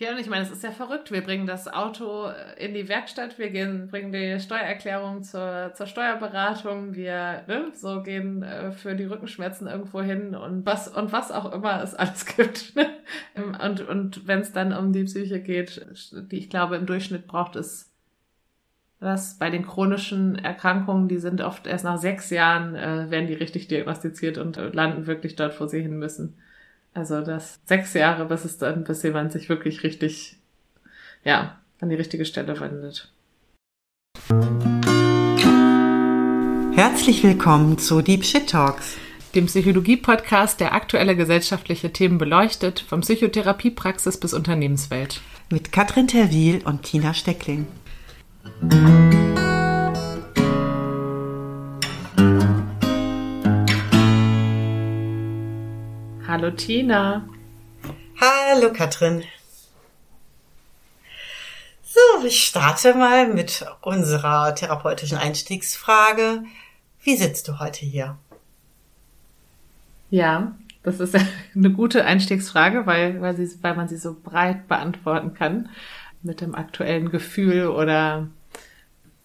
Ja, und ich meine, es ist ja verrückt. Wir bringen das Auto in die Werkstatt, wir gehen, bringen die Steuererklärung zur, zur Steuerberatung, wir ne, so gehen äh, für die Rückenschmerzen irgendwo hin und was und was auch immer es alles gibt. Ne? und und wenn es dann um die Psyche geht, die ich glaube im Durchschnitt braucht es das bei den chronischen Erkrankungen, die sind oft erst nach sechs Jahren, äh, werden die richtig diagnostiziert und äh, landen wirklich dort, wo sie hin müssen. Also das sechs Jahre, bis es dann, bis jemand sich wirklich richtig, ja, an die richtige Stelle wendet. Herzlich willkommen zu Deep Shit Talks, dem Psychologie-Podcast, der aktuelle gesellschaftliche Themen beleuchtet, vom Psychotherapiepraxis bis Unternehmenswelt. Mit Katrin Terwil und Tina Steckling. Hallo Tina. Hallo Katrin. So, ich starte mal mit unserer therapeutischen Einstiegsfrage. Wie sitzt du heute hier? Ja, das ist eine gute Einstiegsfrage, weil, weil, sie, weil man sie so breit beantworten kann mit dem aktuellen Gefühl oder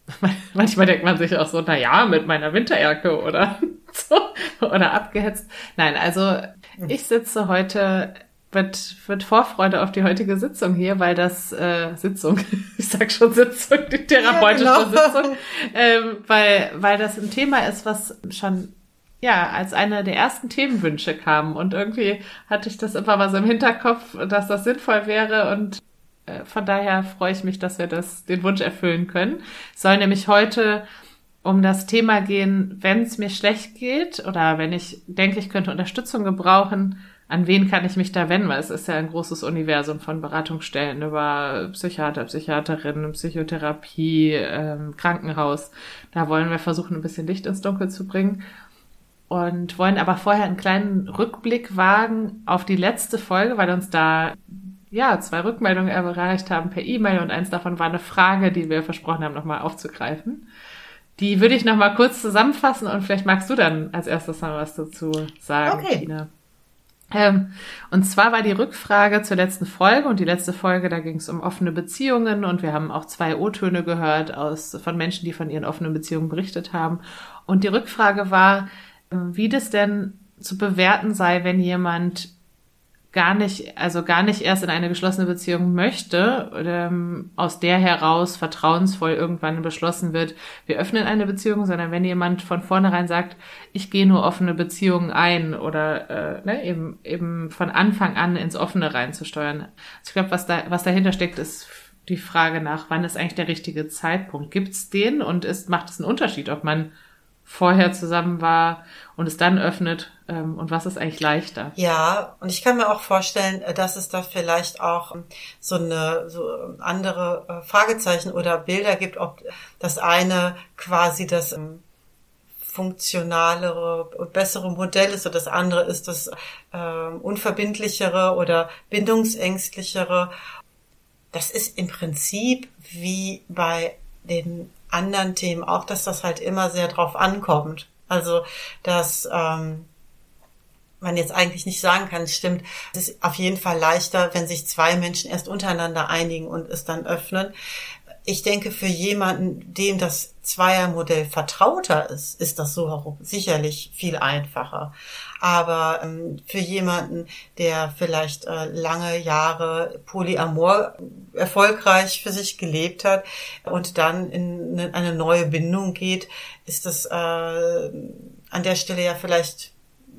manchmal denkt man sich auch so, na ja, mit meiner Winterjacke oder so, oder abgehetzt. Nein, also ich sitze heute mit, mit Vorfreude auf die heutige Sitzung hier, weil das äh, Sitzung, ich sag schon Sitzung, die therapeutische ja, genau. Sitzung, ähm, weil, weil das ein Thema ist, was schon ja als einer der ersten Themenwünsche kam. Und irgendwie hatte ich das immer mal so im Hinterkopf, dass das sinnvoll wäre und äh, von daher freue ich mich, dass wir das, den Wunsch erfüllen können. Es soll nämlich heute um das Thema gehen, wenn es mir schlecht geht oder wenn ich denke, ich könnte Unterstützung gebrauchen, an wen kann ich mich da wenden? Weil es ist ja ein großes Universum von Beratungsstellen über Psychiater, Psychiaterinnen, Psychotherapie, ähm, Krankenhaus. Da wollen wir versuchen, ein bisschen Licht ins Dunkel zu bringen. Und wollen aber vorher einen kleinen Rückblick wagen auf die letzte Folge, weil uns da ja zwei Rückmeldungen erreicht haben per E-Mail und eins davon war eine Frage, die wir versprochen haben, nochmal aufzugreifen. Die würde ich noch mal kurz zusammenfassen und vielleicht magst du dann als erstes mal was dazu sagen, okay. Tina. Ähm, und zwar war die Rückfrage zur letzten Folge und die letzte Folge, da ging es um offene Beziehungen und wir haben auch zwei O-Töne gehört aus von Menschen, die von ihren offenen Beziehungen berichtet haben. Und die Rückfrage war, wie das denn zu bewerten sei, wenn jemand gar nicht, also gar nicht erst in eine geschlossene Beziehung möchte, ähm, aus der heraus vertrauensvoll irgendwann beschlossen wird, wir öffnen eine Beziehung, sondern wenn jemand von vornherein sagt, ich gehe nur offene Beziehungen ein oder äh, ne, eben eben von Anfang an ins Offene reinzusteuern. Also ich glaube, was da was dahinter steckt, ist die Frage nach, wann ist eigentlich der richtige Zeitpunkt? Gibt's den und ist macht es einen Unterschied, ob man vorher zusammen war und es dann öffnet ähm, und was ist eigentlich leichter? Ja, und ich kann mir auch vorstellen, äh, dass es da vielleicht auch ähm, so eine so andere äh, Fragezeichen oder Bilder gibt, ob das eine quasi das ähm, funktionalere und bessere Modell ist und das andere ist das äh, unverbindlichere oder bindungsängstlichere. Das ist im Prinzip wie bei den anderen Themen auch, dass das halt immer sehr drauf ankommt. Also, dass ähm, man jetzt eigentlich nicht sagen kann, es stimmt, es ist auf jeden Fall leichter, wenn sich zwei Menschen erst untereinander einigen und es dann öffnen. Ich denke, für jemanden, dem das Zweiermodell vertrauter ist, ist das so sicherlich viel einfacher. Aber ähm, für jemanden, der vielleicht äh, lange Jahre Polyamor erfolgreich für sich gelebt hat und dann in eine neue Bindung geht, ist das äh, an der Stelle ja vielleicht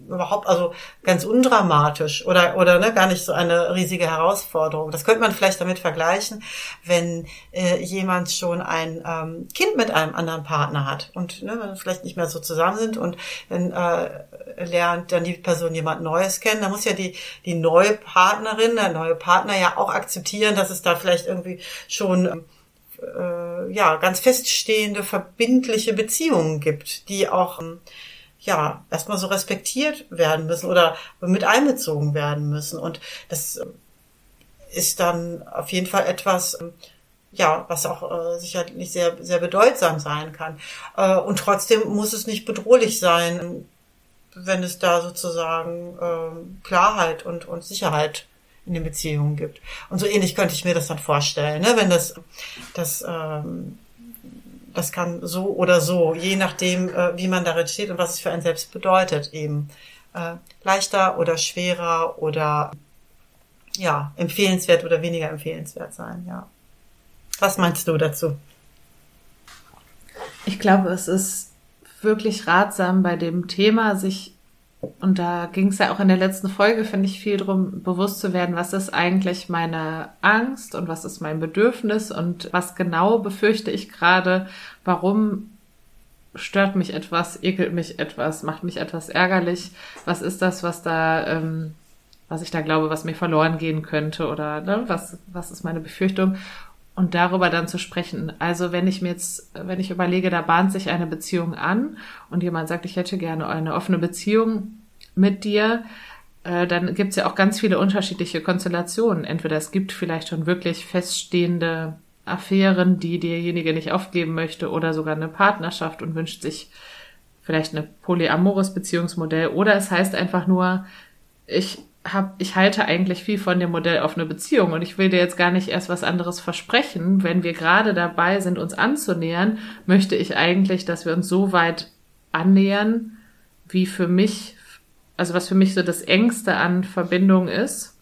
überhaupt, also ganz undramatisch oder, oder ne, gar nicht so eine riesige Herausforderung. Das könnte man vielleicht damit vergleichen, wenn äh, jemand schon ein ähm, Kind mit einem anderen Partner hat und ne, vielleicht nicht mehr so zusammen sind und dann äh, lernt dann die Person jemand Neues kennen, dann muss ja die, die neue Partnerin, der neue Partner ja auch akzeptieren, dass es da vielleicht irgendwie schon äh, ja ganz feststehende, verbindliche Beziehungen gibt, die auch ähm, ja, erstmal so respektiert werden müssen oder mit einbezogen werden müssen. Und das äh, ist dann auf jeden Fall etwas, ähm, ja, was auch äh, sicherlich sehr, sehr bedeutsam sein kann. Äh, und trotzdem muss es nicht bedrohlich sein, wenn es da sozusagen äh, Klarheit und, und Sicherheit in den Beziehungen gibt. Und so ähnlich könnte ich mir das dann vorstellen, ne? wenn das, das, ähm, das kann so oder so, je nachdem, äh, wie man darin steht und was es für einen selbst bedeutet, eben äh, leichter oder schwerer oder ja, empfehlenswert oder weniger empfehlenswert sein, ja. Was meinst du dazu? Ich glaube, es ist wirklich ratsam bei dem Thema, sich und da ging es ja auch in der letzten Folge, finde ich, viel darum, bewusst zu werden, was ist eigentlich meine Angst und was ist mein Bedürfnis und was genau befürchte ich gerade, warum stört mich etwas, ekelt mich etwas, macht mich etwas ärgerlich, was ist das, was da, ähm, was ich da glaube, was mir verloren gehen könnte oder ne, was, was ist meine Befürchtung und darüber dann zu sprechen. Also wenn ich mir jetzt, wenn ich überlege, da bahnt sich eine Beziehung an und jemand sagt, ich hätte gerne eine offene Beziehung mit dir, äh, dann gibt es ja auch ganz viele unterschiedliche Konstellationen. Entweder es gibt vielleicht schon wirklich feststehende Affären, die derjenige nicht aufgeben möchte, oder sogar eine Partnerschaft und wünscht sich vielleicht ein polyamores Beziehungsmodell, oder es heißt einfach nur, ich hab, ich halte eigentlich viel von dem Modell offene Beziehung und ich will dir jetzt gar nicht erst was anderes versprechen. Wenn wir gerade dabei sind, uns anzunähern, möchte ich eigentlich, dass wir uns so weit annähern, wie für mich, also was für mich so das engste an Verbindung ist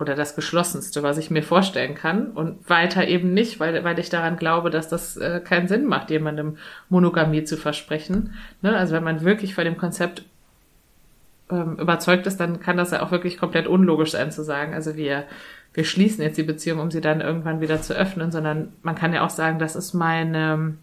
oder das geschlossenste, was ich mir vorstellen kann und weiter eben nicht, weil, weil ich daran glaube, dass das äh, keinen Sinn macht, jemandem Monogamie zu versprechen. Ne? Also wenn man wirklich vor dem Konzept ähm, überzeugt ist, dann kann das ja auch wirklich komplett unlogisch sein zu sagen, also wir, wir schließen jetzt die Beziehung, um sie dann irgendwann wieder zu öffnen, sondern man kann ja auch sagen, das ist meine,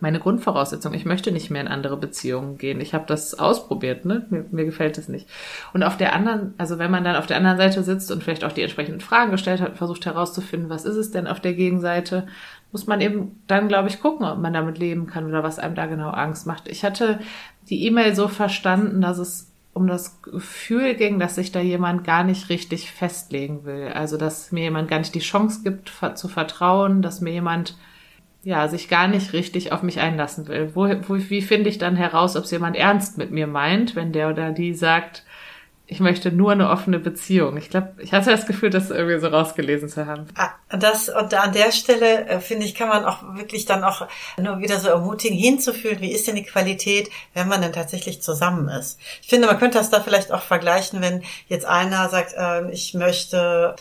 meine Grundvoraussetzung. Ich möchte nicht mehr in andere Beziehungen gehen. Ich habe das ausprobiert, ne? Mir, mir gefällt es nicht. Und auf der anderen, also wenn man dann auf der anderen Seite sitzt und vielleicht auch die entsprechenden Fragen gestellt hat, versucht herauszufinden, was ist es denn auf der Gegenseite, muss man eben dann, glaube ich, gucken, ob man damit leben kann oder was einem da genau Angst macht. Ich hatte die E-Mail so verstanden, dass es um das Gefühl ging, dass sich da jemand gar nicht richtig festlegen will. Also, dass mir jemand gar nicht die Chance gibt, zu vertrauen, dass mir jemand ja, sich gar nicht richtig auf mich einlassen will. Wo, wo, wie finde ich dann heraus, ob es jemand ernst mit mir meint, wenn der oder die sagt, ich möchte nur eine offene Beziehung. Ich glaube, ich hatte das Gefühl, das irgendwie so rausgelesen zu haben. Ah, das und an der Stelle äh, finde ich, kann man auch wirklich dann auch nur wieder so ermutigen, hinzufühlen, wie ist denn die Qualität, wenn man denn tatsächlich zusammen ist. Ich finde, man könnte das da vielleicht auch vergleichen, wenn jetzt einer sagt, äh, ich möchte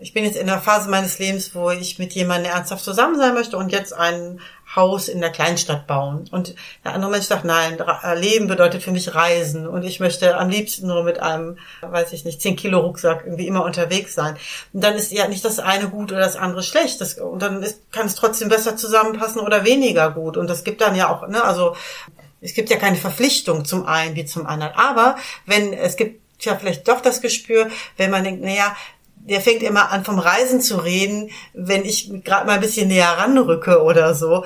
ich bin jetzt in der Phase meines Lebens, wo ich mit jemandem ernsthaft zusammen sein möchte und jetzt ein Haus in der Kleinstadt bauen. Und der andere Mensch sagt, nein, äh, Leben bedeutet für mich Reisen und ich möchte am liebsten nur mit einem, weiß ich nicht, 10 Kilo Rucksack irgendwie immer unterwegs sein. Und dann ist ja nicht das eine gut oder das andere schlecht. Das, und dann ist, kann es trotzdem besser zusammenpassen oder weniger gut. Und das gibt dann ja auch, ne, also es gibt ja keine Verpflichtung zum einen wie zum anderen. Aber wenn es gibt ja vielleicht doch das Gespür, wenn man denkt, naja, der fängt immer an vom Reisen zu reden, wenn ich gerade mal ein bisschen näher ranrücke oder so.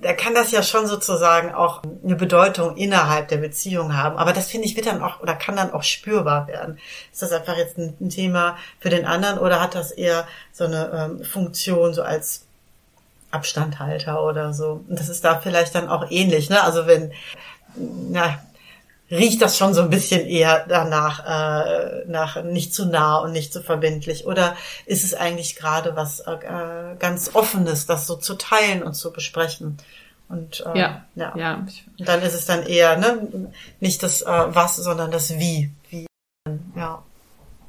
Da kann das ja schon sozusagen auch eine Bedeutung innerhalb der Beziehung haben. Aber das finde ich wird dann auch oder kann dann auch spürbar werden. Ist das einfach jetzt ein, Thema für den anderen oder hat das eher so eine ähm, Funktion so als Abstandhalter oder so? Und das ist da vielleicht dann auch ähnlich, ne? Also wenn, na, riecht das schon so ein bisschen eher danach, äh, nach nicht zu nah und nicht zu verbindlich? Oder ist es eigentlich gerade was äh, ganz Offenes, das so zu teilen und zu besprechen? Und äh, ja, ja. ja. Und dann ist es dann eher ne, nicht das äh, Was, sondern das Wie. Wie ja.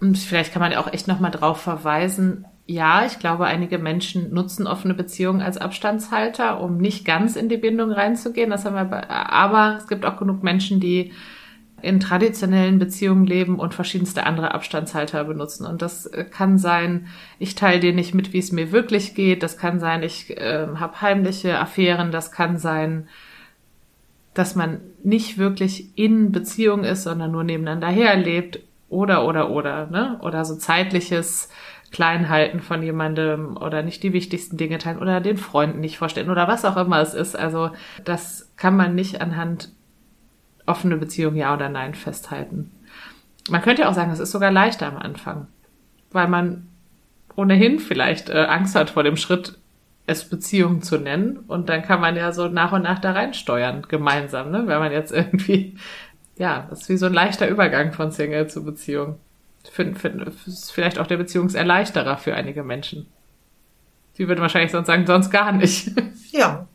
Und vielleicht kann man ja auch echt nochmal drauf verweisen, ja, ich glaube, einige Menschen nutzen offene Beziehungen als Abstandshalter, um nicht ganz in die Bindung reinzugehen. Das haben wir, bei, aber es gibt auch genug Menschen, die in traditionellen Beziehungen leben und verschiedenste andere Abstandshalter benutzen. Und das kann sein, ich teile dir nicht mit, wie es mir wirklich geht. Das kann sein, ich äh, habe heimliche Affären. Das kann sein, dass man nicht wirklich in Beziehung ist, sondern nur nebeneinander herlebt. Oder, oder, oder, ne? Oder so zeitliches Kleinhalten von jemandem oder nicht die wichtigsten Dinge teilen oder den Freunden nicht vorstellen oder was auch immer es ist. Also das kann man nicht anhand offene Beziehung ja oder nein festhalten. Man könnte ja auch sagen, es ist sogar leichter am Anfang, weil man ohnehin vielleicht äh, Angst hat vor dem Schritt, es Beziehung zu nennen und dann kann man ja so nach und nach da reinsteuern, gemeinsam, ne? wenn man jetzt irgendwie, ja, das ist wie so ein leichter Übergang von Single zu Beziehung. Für, für, ist vielleicht auch der Beziehungserleichterer für einige Menschen. Sie würden wahrscheinlich sonst sagen, sonst gar nicht. Ja.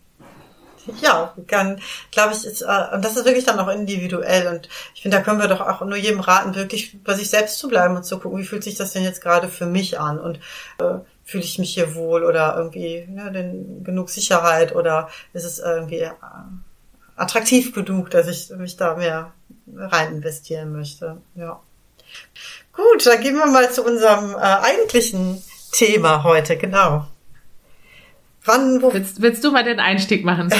Ja, kann, glaube ich, ist, äh, und das ist wirklich dann auch individuell. Und ich finde, da können wir doch auch nur jedem raten, wirklich bei sich selbst zu bleiben und zu gucken, wie fühlt sich das denn jetzt gerade für mich an? Und äh, fühle ich mich hier wohl oder irgendwie ja, denn genug Sicherheit oder ist es irgendwie äh, attraktiv genug, dass ich mich da mehr rein investieren möchte. Ja. Gut, dann gehen wir mal zu unserem äh, eigentlichen Thema heute, genau. Wann, wo willst, willst du mal den Einstieg machen?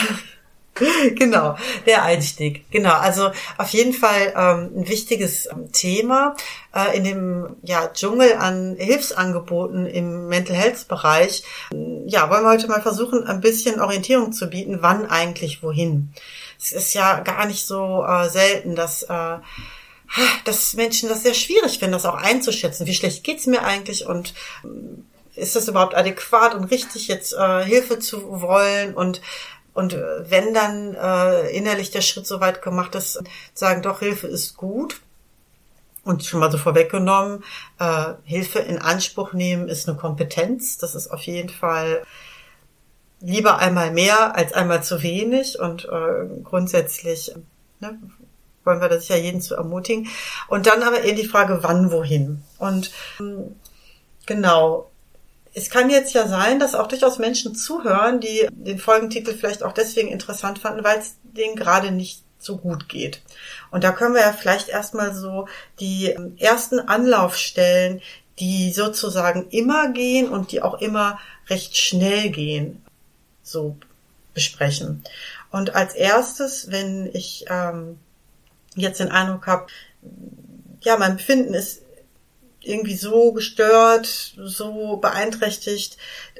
genau, der Einstieg. Genau, also auf jeden Fall ähm, ein wichtiges ähm, Thema äh, in dem ja, Dschungel an Hilfsangeboten im Mental Health Bereich. Ja, wollen wir heute mal versuchen, ein bisschen Orientierung zu bieten, wann eigentlich wohin. Es ist ja gar nicht so äh, selten, dass äh, dass Menschen das sehr schwierig finden, das auch einzuschätzen. Wie schlecht geht's mir eigentlich und ähm, ist das überhaupt adäquat und richtig, jetzt äh, Hilfe zu wollen und und äh, wenn dann äh, innerlich der Schritt so weit gemacht ist, sagen doch, Hilfe ist gut. Und schon mal so vorweggenommen, äh, Hilfe in Anspruch nehmen ist eine Kompetenz. Das ist auf jeden Fall lieber einmal mehr als einmal zu wenig. Und äh, grundsätzlich ne, wollen wir da sicher jeden zu ermutigen. Und dann aber eben die Frage, wann, wohin. Und ähm, genau, es kann jetzt ja sein, dass auch durchaus Menschen zuhören, die den Folgentitel vielleicht auch deswegen interessant fanden, weil es denen gerade nicht so gut geht. Und da können wir ja vielleicht erstmal so die ähm, ersten Anlaufstellen, die sozusagen immer gehen und die auch immer recht schnell gehen, so besprechen. Und als erstes, wenn ich ähm, jetzt den Eindruck habe, ja, mein Befinden ist irgendwie so gestört, so beeinträchtigt,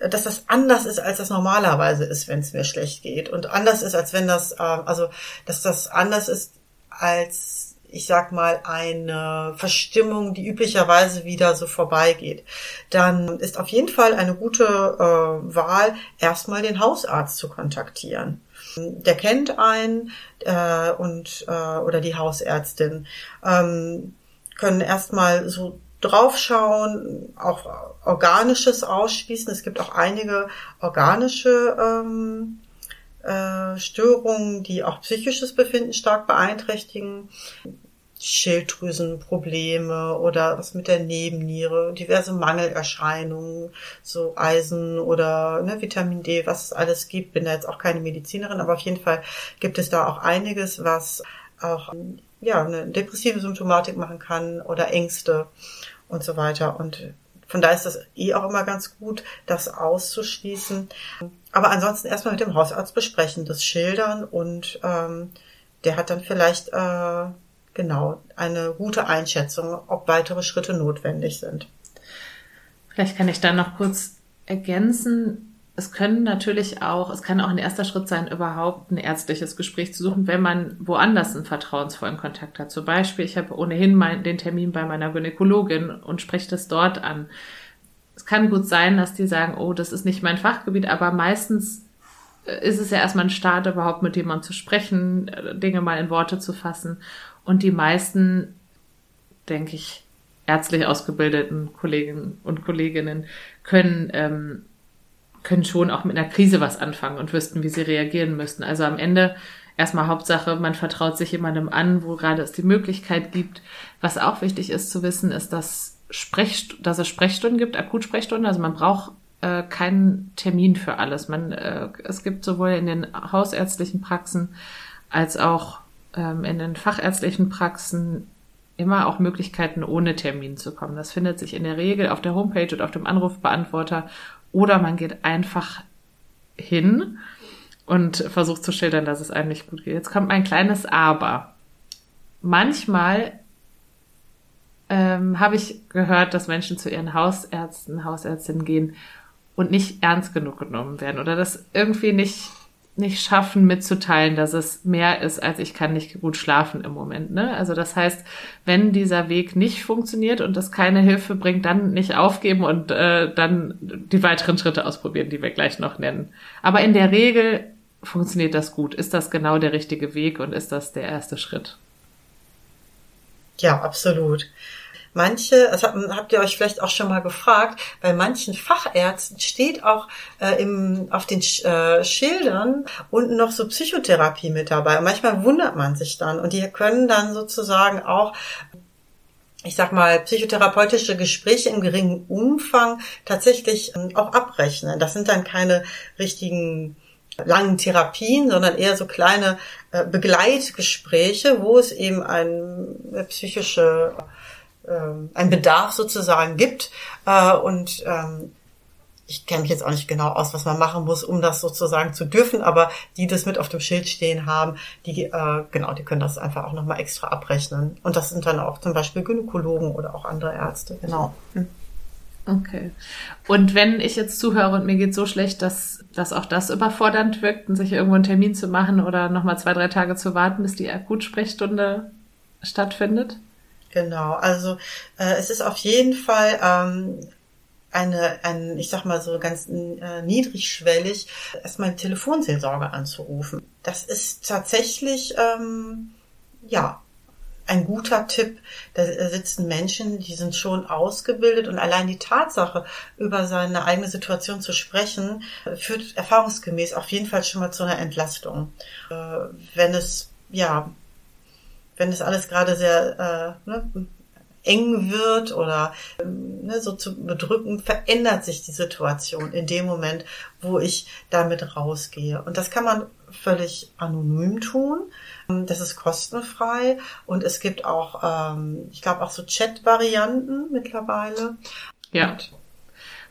dass das anders ist, als das normalerweise ist, wenn es mir schlecht geht. Und anders ist, als wenn das, äh, also dass das anders ist als, ich sag mal, eine Verstimmung, die üblicherweise wieder so vorbeigeht. Dann ist auf jeden Fall eine gute äh, Wahl, erstmal den Hausarzt zu kontaktieren. Der kennt einen äh, und äh, oder die Hausärztin ähm, können erstmal so draufschauen, auch organisches ausschließen. Es gibt auch einige organische ähm, äh, Störungen, die auch psychisches Befinden stark beeinträchtigen. Schilddrüsenprobleme oder was mit der Nebenniere, diverse Mangelerscheinungen, so Eisen oder ne, Vitamin D, was es alles gibt. Bin da jetzt auch keine Medizinerin, aber auf jeden Fall gibt es da auch einiges, was auch ja eine depressive Symptomatik machen kann oder Ängste und so weiter. Und von daher ist das eh auch immer ganz gut, das auszuschließen. Aber ansonsten erstmal mit dem Hausarzt besprechen, das schildern und ähm, der hat dann vielleicht äh, genau eine gute Einschätzung, ob weitere Schritte notwendig sind. Vielleicht kann ich da noch kurz ergänzen es können natürlich auch, es kann auch ein erster Schritt sein, überhaupt ein ärztliches Gespräch zu suchen, wenn man woanders einen vertrauensvollen Kontakt hat. Zum Beispiel, ich habe ohnehin mein, den Termin bei meiner Gynäkologin und spreche das dort an. Es kann gut sein, dass die sagen, oh, das ist nicht mein Fachgebiet, aber meistens äh, ist es ja erstmal ein Start, überhaupt mit jemandem zu sprechen, äh, Dinge mal in Worte zu fassen. Und die meisten, denke ich, ärztlich ausgebildeten Kolleginnen und Kolleginnen können ähm, können schon auch mit einer Krise was anfangen und wüssten, wie sie reagieren müssten. Also am Ende erstmal Hauptsache, man vertraut sich jemandem an, wo gerade es die Möglichkeit gibt. Was auch wichtig ist zu wissen, ist, dass, Sprech, dass es Sprechstunden gibt, Akutsprechstunden. Also man braucht äh, keinen Termin für alles. Man, äh, es gibt sowohl in den hausärztlichen Praxen als auch in den fachärztlichen Praxen immer auch Möglichkeiten, ohne Termin zu kommen. Das findet sich in der Regel auf der Homepage und auf dem Anrufbeantworter oder man geht einfach hin und versucht zu schildern, dass es einem nicht gut geht. Jetzt kommt mein kleines Aber. Manchmal ähm, habe ich gehört, dass Menschen zu ihren Hausärzten, Hausärztinnen gehen und nicht ernst genug genommen werden oder das irgendwie nicht nicht schaffen mitzuteilen, dass es mehr ist, als ich kann nicht gut schlafen im Moment. Ne? Also das heißt, wenn dieser Weg nicht funktioniert und das keine Hilfe bringt, dann nicht aufgeben und äh, dann die weiteren Schritte ausprobieren, die wir gleich noch nennen. Aber in der Regel funktioniert das gut. Ist das genau der richtige Weg und ist das der erste Schritt? Ja, absolut. Manche, das habt, ihr euch vielleicht auch schon mal gefragt, bei manchen Fachärzten steht auch äh, im, auf den äh, Schildern unten noch so Psychotherapie mit dabei. Und manchmal wundert man sich dann und die können dann sozusagen auch ich sag mal, psychotherapeutische Gespräche im geringen Umfang tatsächlich ähm, auch abrechnen. Das sind dann keine richtigen langen Therapien, sondern eher so kleine äh, Begleitgespräche, wo es eben ein äh, psychische äh, ein Bedarf sozusagen gibt äh, und ähm, ich kenne mich jetzt auch nicht genau aus, was man machen muss, um das sozusagen zu dürfen, aber die das mit auf dem Schild stehen haben, die äh, genau, die können das einfach auch nochmal extra abrechnen. Und das sind dann auch zum Beispiel Gynäkologen oder auch andere Ärzte, genau. Hm. Okay. Und wenn ich jetzt zuhöre und mir geht so schlecht, dass, dass auch das überfordernd wirkt, und sich irgendwo einen Termin zu machen oder nochmal zwei, drei Tage zu warten, bis die Akutsprechstunde stattfindet? Genau, also äh, es ist auf jeden Fall ähm, eine, ein, ich sag mal so ganz äh, niedrigschwellig, erstmal eine Telefonseelsorge anzurufen. Das ist tatsächlich, ähm, ja, ein guter Tipp. Da sitzen Menschen, die sind schon ausgebildet und allein die Tatsache, über seine eigene Situation zu sprechen, führt erfahrungsgemäß auf jeden Fall schon mal zu einer Entlastung. Äh, wenn es, ja, wenn es alles gerade sehr äh, ne, eng wird oder ne, so zu bedrücken, verändert sich die Situation in dem Moment, wo ich damit rausgehe. Und das kann man völlig anonym tun. Das ist kostenfrei und es gibt auch, ähm, ich glaube, auch so Chat-Varianten mittlerweile. Ja. Und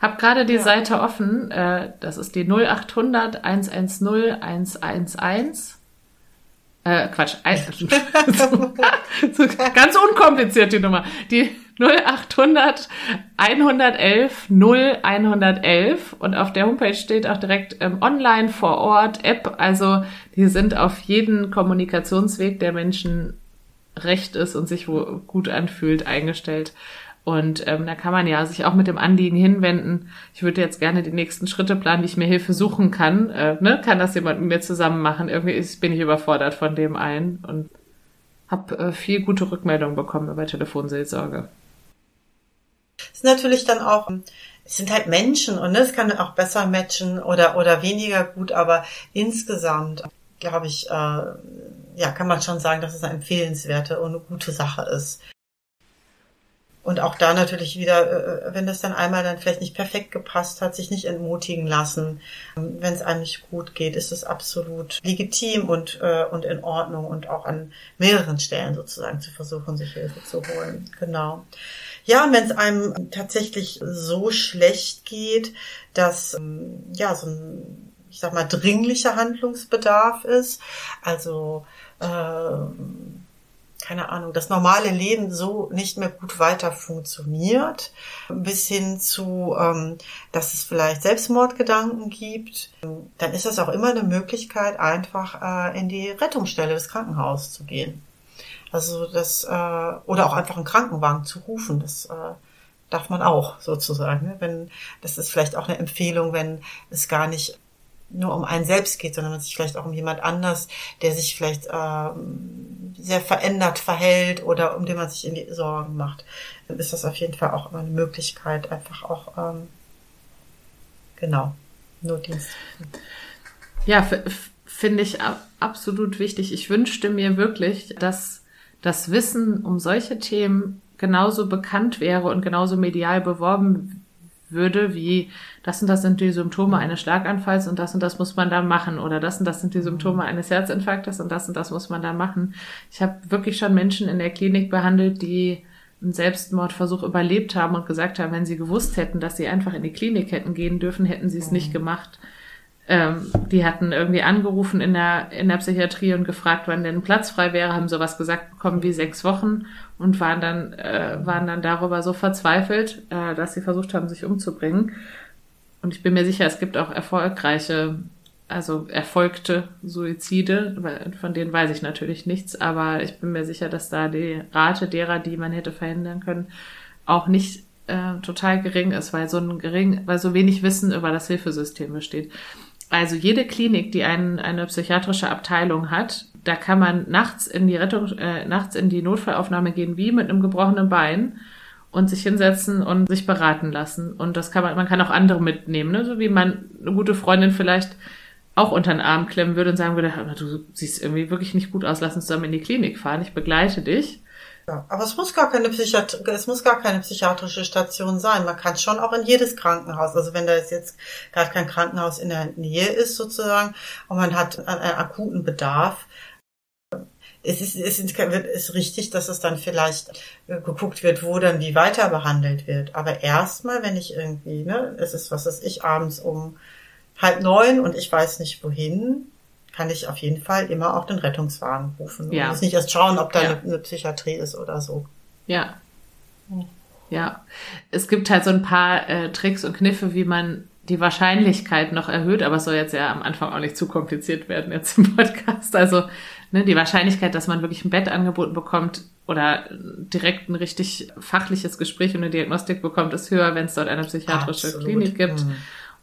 hab gerade die ja. Seite offen. Äh, das ist die 0800 110 111. Äh, Quatsch, ganz unkompliziert die Nummer. Die 0800 111 0111 und auf der Homepage steht auch direkt ähm, online vor Ort App. Also die sind auf jeden Kommunikationsweg, der Menschen recht ist und sich wo gut anfühlt, eingestellt. Und ähm, da kann man ja sich auch mit dem Anliegen hinwenden. Ich würde jetzt gerne die nächsten Schritte planen, wie ich mir Hilfe suchen kann. Äh, ne? Kann das jemand mit mir zusammen machen? Irgendwie ist, bin ich überfordert von dem einen und habe äh, viel gute Rückmeldungen bekommen über Telefonseelsorge. Es ist natürlich dann auch, es sind halt Menschen und ne, es kann auch besser matchen oder, oder weniger gut, aber insgesamt glaube ich, äh, ja, kann man schon sagen, dass es eine empfehlenswerte und eine gute Sache ist. Und auch da natürlich wieder, äh, wenn das dann einmal dann vielleicht nicht perfekt gepasst hat, sich nicht entmutigen lassen. Wenn es einem nicht gut geht, ist es absolut legitim und, äh, und in Ordnung und auch an mehreren Stellen sozusagen zu versuchen, sich Hilfe zu holen. Genau. Ja, und wenn es einem tatsächlich so schlecht geht, dass ähm, ja so ein, ich sag mal, dringlicher Handlungsbedarf ist, also äh, keine Ahnung, das normale Leben so nicht mehr gut weiter funktioniert, bis hin zu, ähm, dass es vielleicht Selbstmordgedanken gibt, dann ist das auch immer eine Möglichkeit, einfach äh, in die Rettungsstelle des Krankenhauses zu gehen. Also das, äh, oder auch einfach einen Krankenwagen zu rufen, das äh, darf man auch sozusagen. Ne? Wenn, das ist vielleicht auch eine Empfehlung, wenn es gar nicht nur um einen selbst geht, sondern man sich vielleicht auch um jemand anders, der sich vielleicht ähm, sehr verändert verhält oder um den man sich irgendwie Sorgen macht, dann ist das auf jeden Fall auch immer eine Möglichkeit, einfach auch ähm, genau Notdienst. Ja, finde ich absolut wichtig. Ich wünschte mir wirklich, dass das Wissen um solche Themen genauso bekannt wäre und genauso medial beworben würde, wie das und das sind die Symptome eines Schlaganfalls und das und das muss man da machen oder das und das sind die Symptome eines Herzinfarktes und das und das muss man da machen. Ich habe wirklich schon Menschen in der Klinik behandelt, die einen Selbstmordversuch überlebt haben und gesagt haben, wenn sie gewusst hätten, dass sie einfach in die Klinik hätten gehen dürfen, hätten sie es nicht gemacht. Ähm, die hatten irgendwie angerufen in der, in der Psychiatrie und gefragt, wann denn Platz frei wäre, haben sowas gesagt bekommen wie sechs Wochen und waren dann, äh, waren dann darüber so verzweifelt, äh, dass sie versucht haben, sich umzubringen. Und ich bin mir sicher, es gibt auch erfolgreiche, also erfolgte Suizide, von denen weiß ich natürlich nichts, aber ich bin mir sicher, dass da die Rate derer, die man hätte verhindern können, auch nicht äh, total gering ist, weil so ein gering, weil so wenig Wissen über das Hilfesystem besteht. Also jede Klinik, die ein, eine psychiatrische Abteilung hat, da kann man nachts in die Rettung, äh, nachts in die Notfallaufnahme gehen, wie mit einem gebrochenen Bein. und sich hinsetzen und sich beraten lassen. Und das kann man, man kann auch andere mitnehmen, ne? so wie man eine gute Freundin vielleicht auch unter den Arm klemmen würde und sagen würde, du siehst irgendwie wirklich nicht gut aus, lass uns zusammen in die Klinik fahren, ich begleite dich. Ja, aber es muss gar keine es muss gar keine psychiatrische Station sein. Man kann schon auch in jedes Krankenhaus. Also wenn da jetzt gerade kein Krankenhaus in der Nähe ist sozusagen und man hat einen, akuten Bedarf, es ist, es ist richtig, dass es dann vielleicht äh, geguckt wird, wo dann wie weiter behandelt wird. Aber erstmal, wenn ich irgendwie, ne, es ist, was weiß ich, abends um halb neun und ich weiß nicht wohin, kann ich auf jeden Fall immer auch den Rettungswagen rufen. Ja. Und muss nicht erst schauen, ob da ja. eine, eine Psychiatrie ist oder so. Ja. Ja. Es gibt halt so ein paar äh, Tricks und Kniffe, wie man die Wahrscheinlichkeit noch erhöht, aber es soll jetzt ja am Anfang auch nicht zu kompliziert werden jetzt im Podcast. Also ne, die Wahrscheinlichkeit, dass man wirklich ein Bett angeboten bekommt oder direkt ein richtig fachliches Gespräch und eine Diagnostik bekommt, ist höher, wenn es dort eine psychiatrische Absolut. Klinik gibt. Mhm.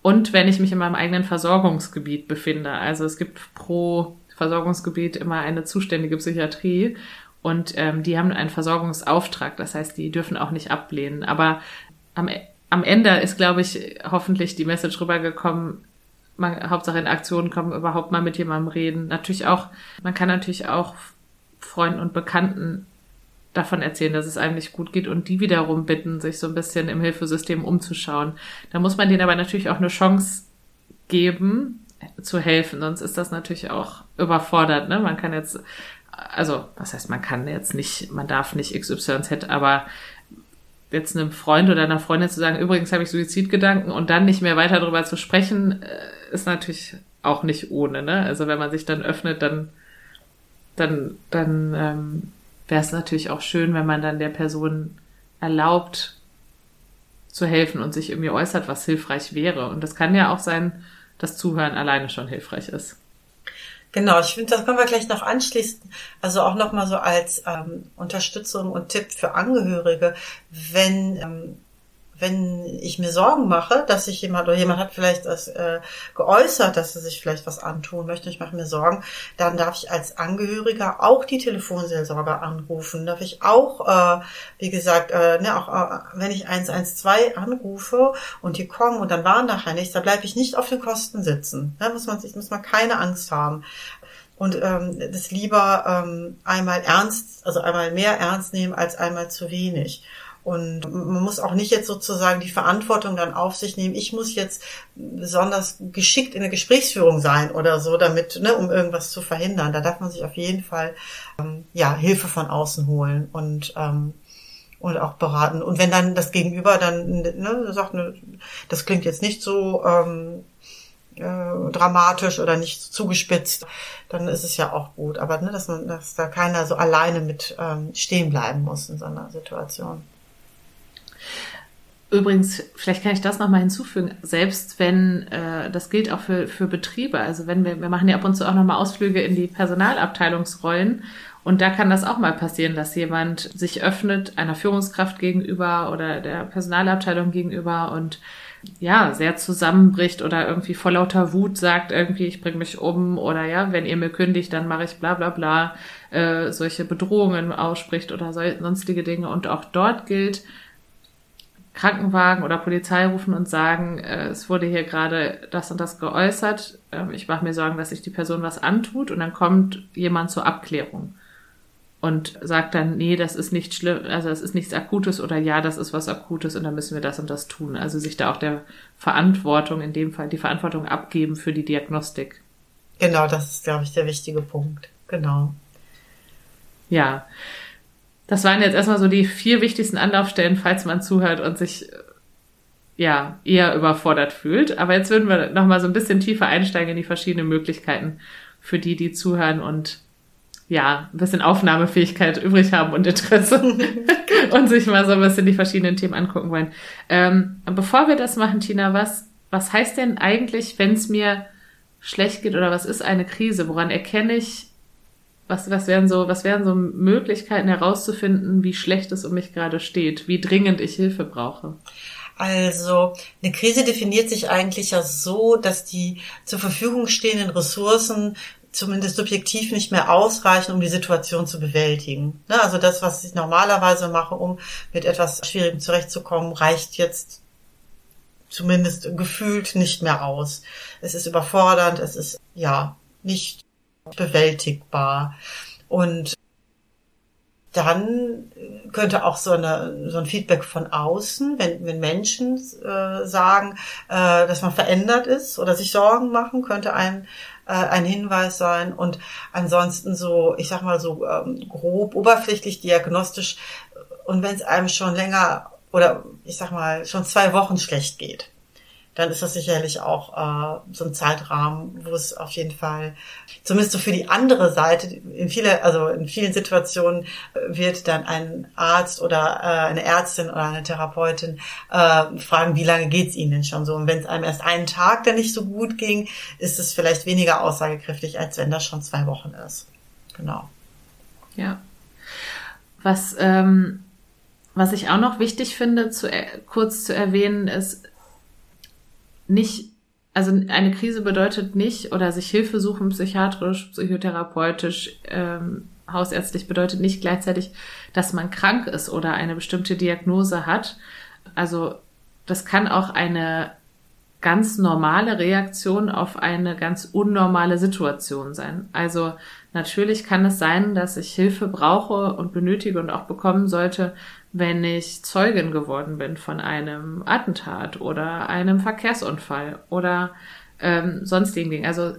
Und wenn ich mich in meinem eigenen Versorgungsgebiet befinde. Also es gibt pro Versorgungsgebiet immer eine zuständige Psychiatrie und ähm, die haben einen Versorgungsauftrag. Das heißt, die dürfen auch nicht ablehnen. Aber am am Ende ist, glaube ich, hoffentlich die Message rübergekommen, man, Hauptsache in Aktionen kommen, überhaupt mal mit jemandem reden. Natürlich auch, man kann natürlich auch Freunden und Bekannten davon erzählen, dass es einem nicht gut geht und die wiederum bitten, sich so ein bisschen im Hilfesystem umzuschauen. Da muss man denen aber natürlich auch eine Chance geben, zu helfen, sonst ist das natürlich auch überfordert. Ne? Man kann jetzt, also was heißt, man kann jetzt nicht, man darf nicht XYZ, aber jetzt einem Freund oder einer Freundin zu sagen, übrigens habe ich Suizidgedanken und dann nicht mehr weiter darüber zu sprechen, äh, ist natürlich auch nicht ohne. Ne? Also wenn man sich dann öffnet, dann, dann, dann ähm, wäre es natürlich auch schön, wenn man dann der Person erlaubt zu helfen und sich irgendwie äußert, was hilfreich wäre. Und das kann ja auch sein, dass Zuhören alleine schon hilfreich ist. Genau, ich finde, das können wir gleich noch anschließen. Also auch nochmal so als ähm, Unterstützung und Tipp für Angehörige, wenn ähm, wenn ich mir Sorgen mache, dass sich jemand oder jemand hat vielleicht das äh, geäußert, dass er sich vielleicht was antun möchte, ich mache mir Sorgen, dann darf ich als Angehöriger auch die Telefonseelsorger anrufen. Darf ich auch, äh, wie gesagt, äh, ne, auch äh, wenn ich 112 anrufe und die kommen und dann waren nachher nichts, da bleibe ich nicht auf den Kosten sitzen. Da muss man sich muss man keine Angst haben und ähm, das lieber ähm, einmal ernst, also einmal mehr ernst nehmen als einmal zu wenig. Und man muss auch nicht jetzt sozusagen die Verantwortung dann auf sich nehmen. Ich muss jetzt besonders geschickt in der Gesprächsführung sein oder so, damit, ne, um irgendwas zu verhindern. Da darf man sich auf jeden Fall ähm, ja Hilfe von außen holen und ähm, und auch beraten. Und wenn dann das Gegenüber dann ne, sagt, ne, das klingt jetzt nicht so ähm, äh, dramatisch oder nicht zugespitzt, dann ist es ja auch gut. Aber ne, dass man, dass da keiner so alleine mit ähm, stehen bleiben muss in so einer Situation. Übrigens, vielleicht kann ich das nochmal hinzufügen, selbst wenn, äh, das gilt auch für, für Betriebe, also wenn wir, wir machen ja ab und zu auch nochmal Ausflüge in die Personalabteilungsrollen. Und da kann das auch mal passieren, dass jemand sich öffnet einer Führungskraft gegenüber oder der Personalabteilung gegenüber und ja, sehr zusammenbricht oder irgendwie vor lauter Wut sagt, irgendwie, ich bringe mich um oder ja, wenn ihr mir kündigt, dann mache ich bla bla bla, äh, solche Bedrohungen ausspricht oder so, sonstige Dinge. Und auch dort gilt, Krankenwagen oder Polizei rufen und sagen, äh, es wurde hier gerade das und das geäußert, äh, ich mache mir Sorgen, dass sich die Person was antut und dann kommt jemand zur Abklärung und sagt dann, nee, das ist nicht schlimm, also das ist nichts Akutes oder ja, das ist was Akutes und dann müssen wir das und das tun. Also sich da auch der Verantwortung, in dem Fall die Verantwortung abgeben für die Diagnostik. Genau, das ist, glaube ich, der wichtige Punkt. Genau. Ja. Das waren jetzt erstmal so die vier wichtigsten Anlaufstellen, falls man zuhört und sich ja eher überfordert fühlt. Aber jetzt würden wir noch mal so ein bisschen tiefer einsteigen in die verschiedenen Möglichkeiten für die, die zuhören und ja ein bisschen Aufnahmefähigkeit übrig haben und Interesse und sich mal so ein bisschen die verschiedenen Themen angucken wollen. Ähm, bevor wir das machen, Tina, was was heißt denn eigentlich, wenn es mir schlecht geht oder was ist eine Krise? Woran erkenne ich, was, was wären so, was wären so Möglichkeiten herauszufinden, wie schlecht es um mich gerade steht, wie dringend ich Hilfe brauche? Also eine Krise definiert sich eigentlich ja so, dass die zur Verfügung stehenden Ressourcen zumindest subjektiv nicht mehr ausreichen, um die Situation zu bewältigen. Ne, also das, was ich normalerweise mache, um mit etwas Schwierigem zurechtzukommen, reicht jetzt zumindest gefühlt nicht mehr aus. Es ist überfordernd, es ist ja nicht bewältigbar. Und dann könnte auch so, eine, so ein Feedback von außen, wenn, wenn Menschen äh, sagen, äh, dass man verändert ist oder sich Sorgen machen, könnte ein, äh, ein Hinweis sein. Und ansonsten so, ich sag mal so ähm, grob, oberflächlich, diagnostisch und wenn es einem schon länger oder ich sag mal schon zwei Wochen schlecht geht, dann ist das sicherlich auch äh, so ein Zeitrahmen, wo es auf jeden Fall, zumindest so für die andere Seite, in viele, also in vielen Situationen äh, wird dann ein Arzt oder äh, eine Ärztin oder eine Therapeutin äh, fragen, wie lange geht's Ihnen denn schon so? Und wenn es einem erst einen Tag dann nicht so gut ging, ist es vielleicht weniger aussagekräftig, als wenn das schon zwei Wochen ist. Genau. Ja. Was, ähm, was ich auch noch wichtig finde, zu, kurz zu erwähnen, ist, nicht, also eine Krise bedeutet nicht, oder sich Hilfe suchen, psychiatrisch, psychotherapeutisch, ähm, hausärztlich bedeutet nicht gleichzeitig, dass man krank ist oder eine bestimmte Diagnose hat. Also das kann auch eine ganz normale Reaktion auf eine ganz unnormale Situation sein. Also natürlich kann es sein, dass ich Hilfe brauche und benötige und auch bekommen sollte, wenn ich Zeugin geworden bin von einem Attentat oder einem Verkehrsunfall oder ähm, sonstigen Dingen. Also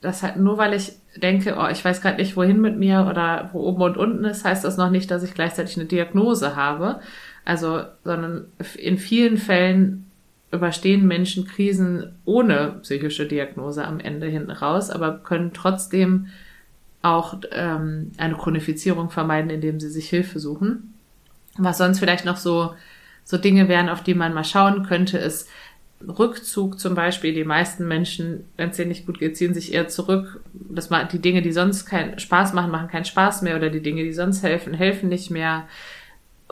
das halt nur weil ich denke, oh, ich weiß gerade nicht, wohin mit mir oder wo oben und unten ist, heißt das noch nicht, dass ich gleichzeitig eine Diagnose habe. Also, sondern in vielen Fällen überstehen Menschen Krisen ohne psychische Diagnose am Ende hinten raus, aber können trotzdem auch ähm, eine Chronifizierung vermeiden, indem sie sich Hilfe suchen. Was sonst vielleicht noch so, so Dinge wären, auf die man mal schauen könnte, ist Rückzug zum Beispiel. Die meisten Menschen, wenn es denen nicht gut geht, ziehen sich eher zurück. Das die Dinge, die sonst keinen Spaß machen, machen keinen Spaß mehr oder die Dinge, die sonst helfen, helfen nicht mehr.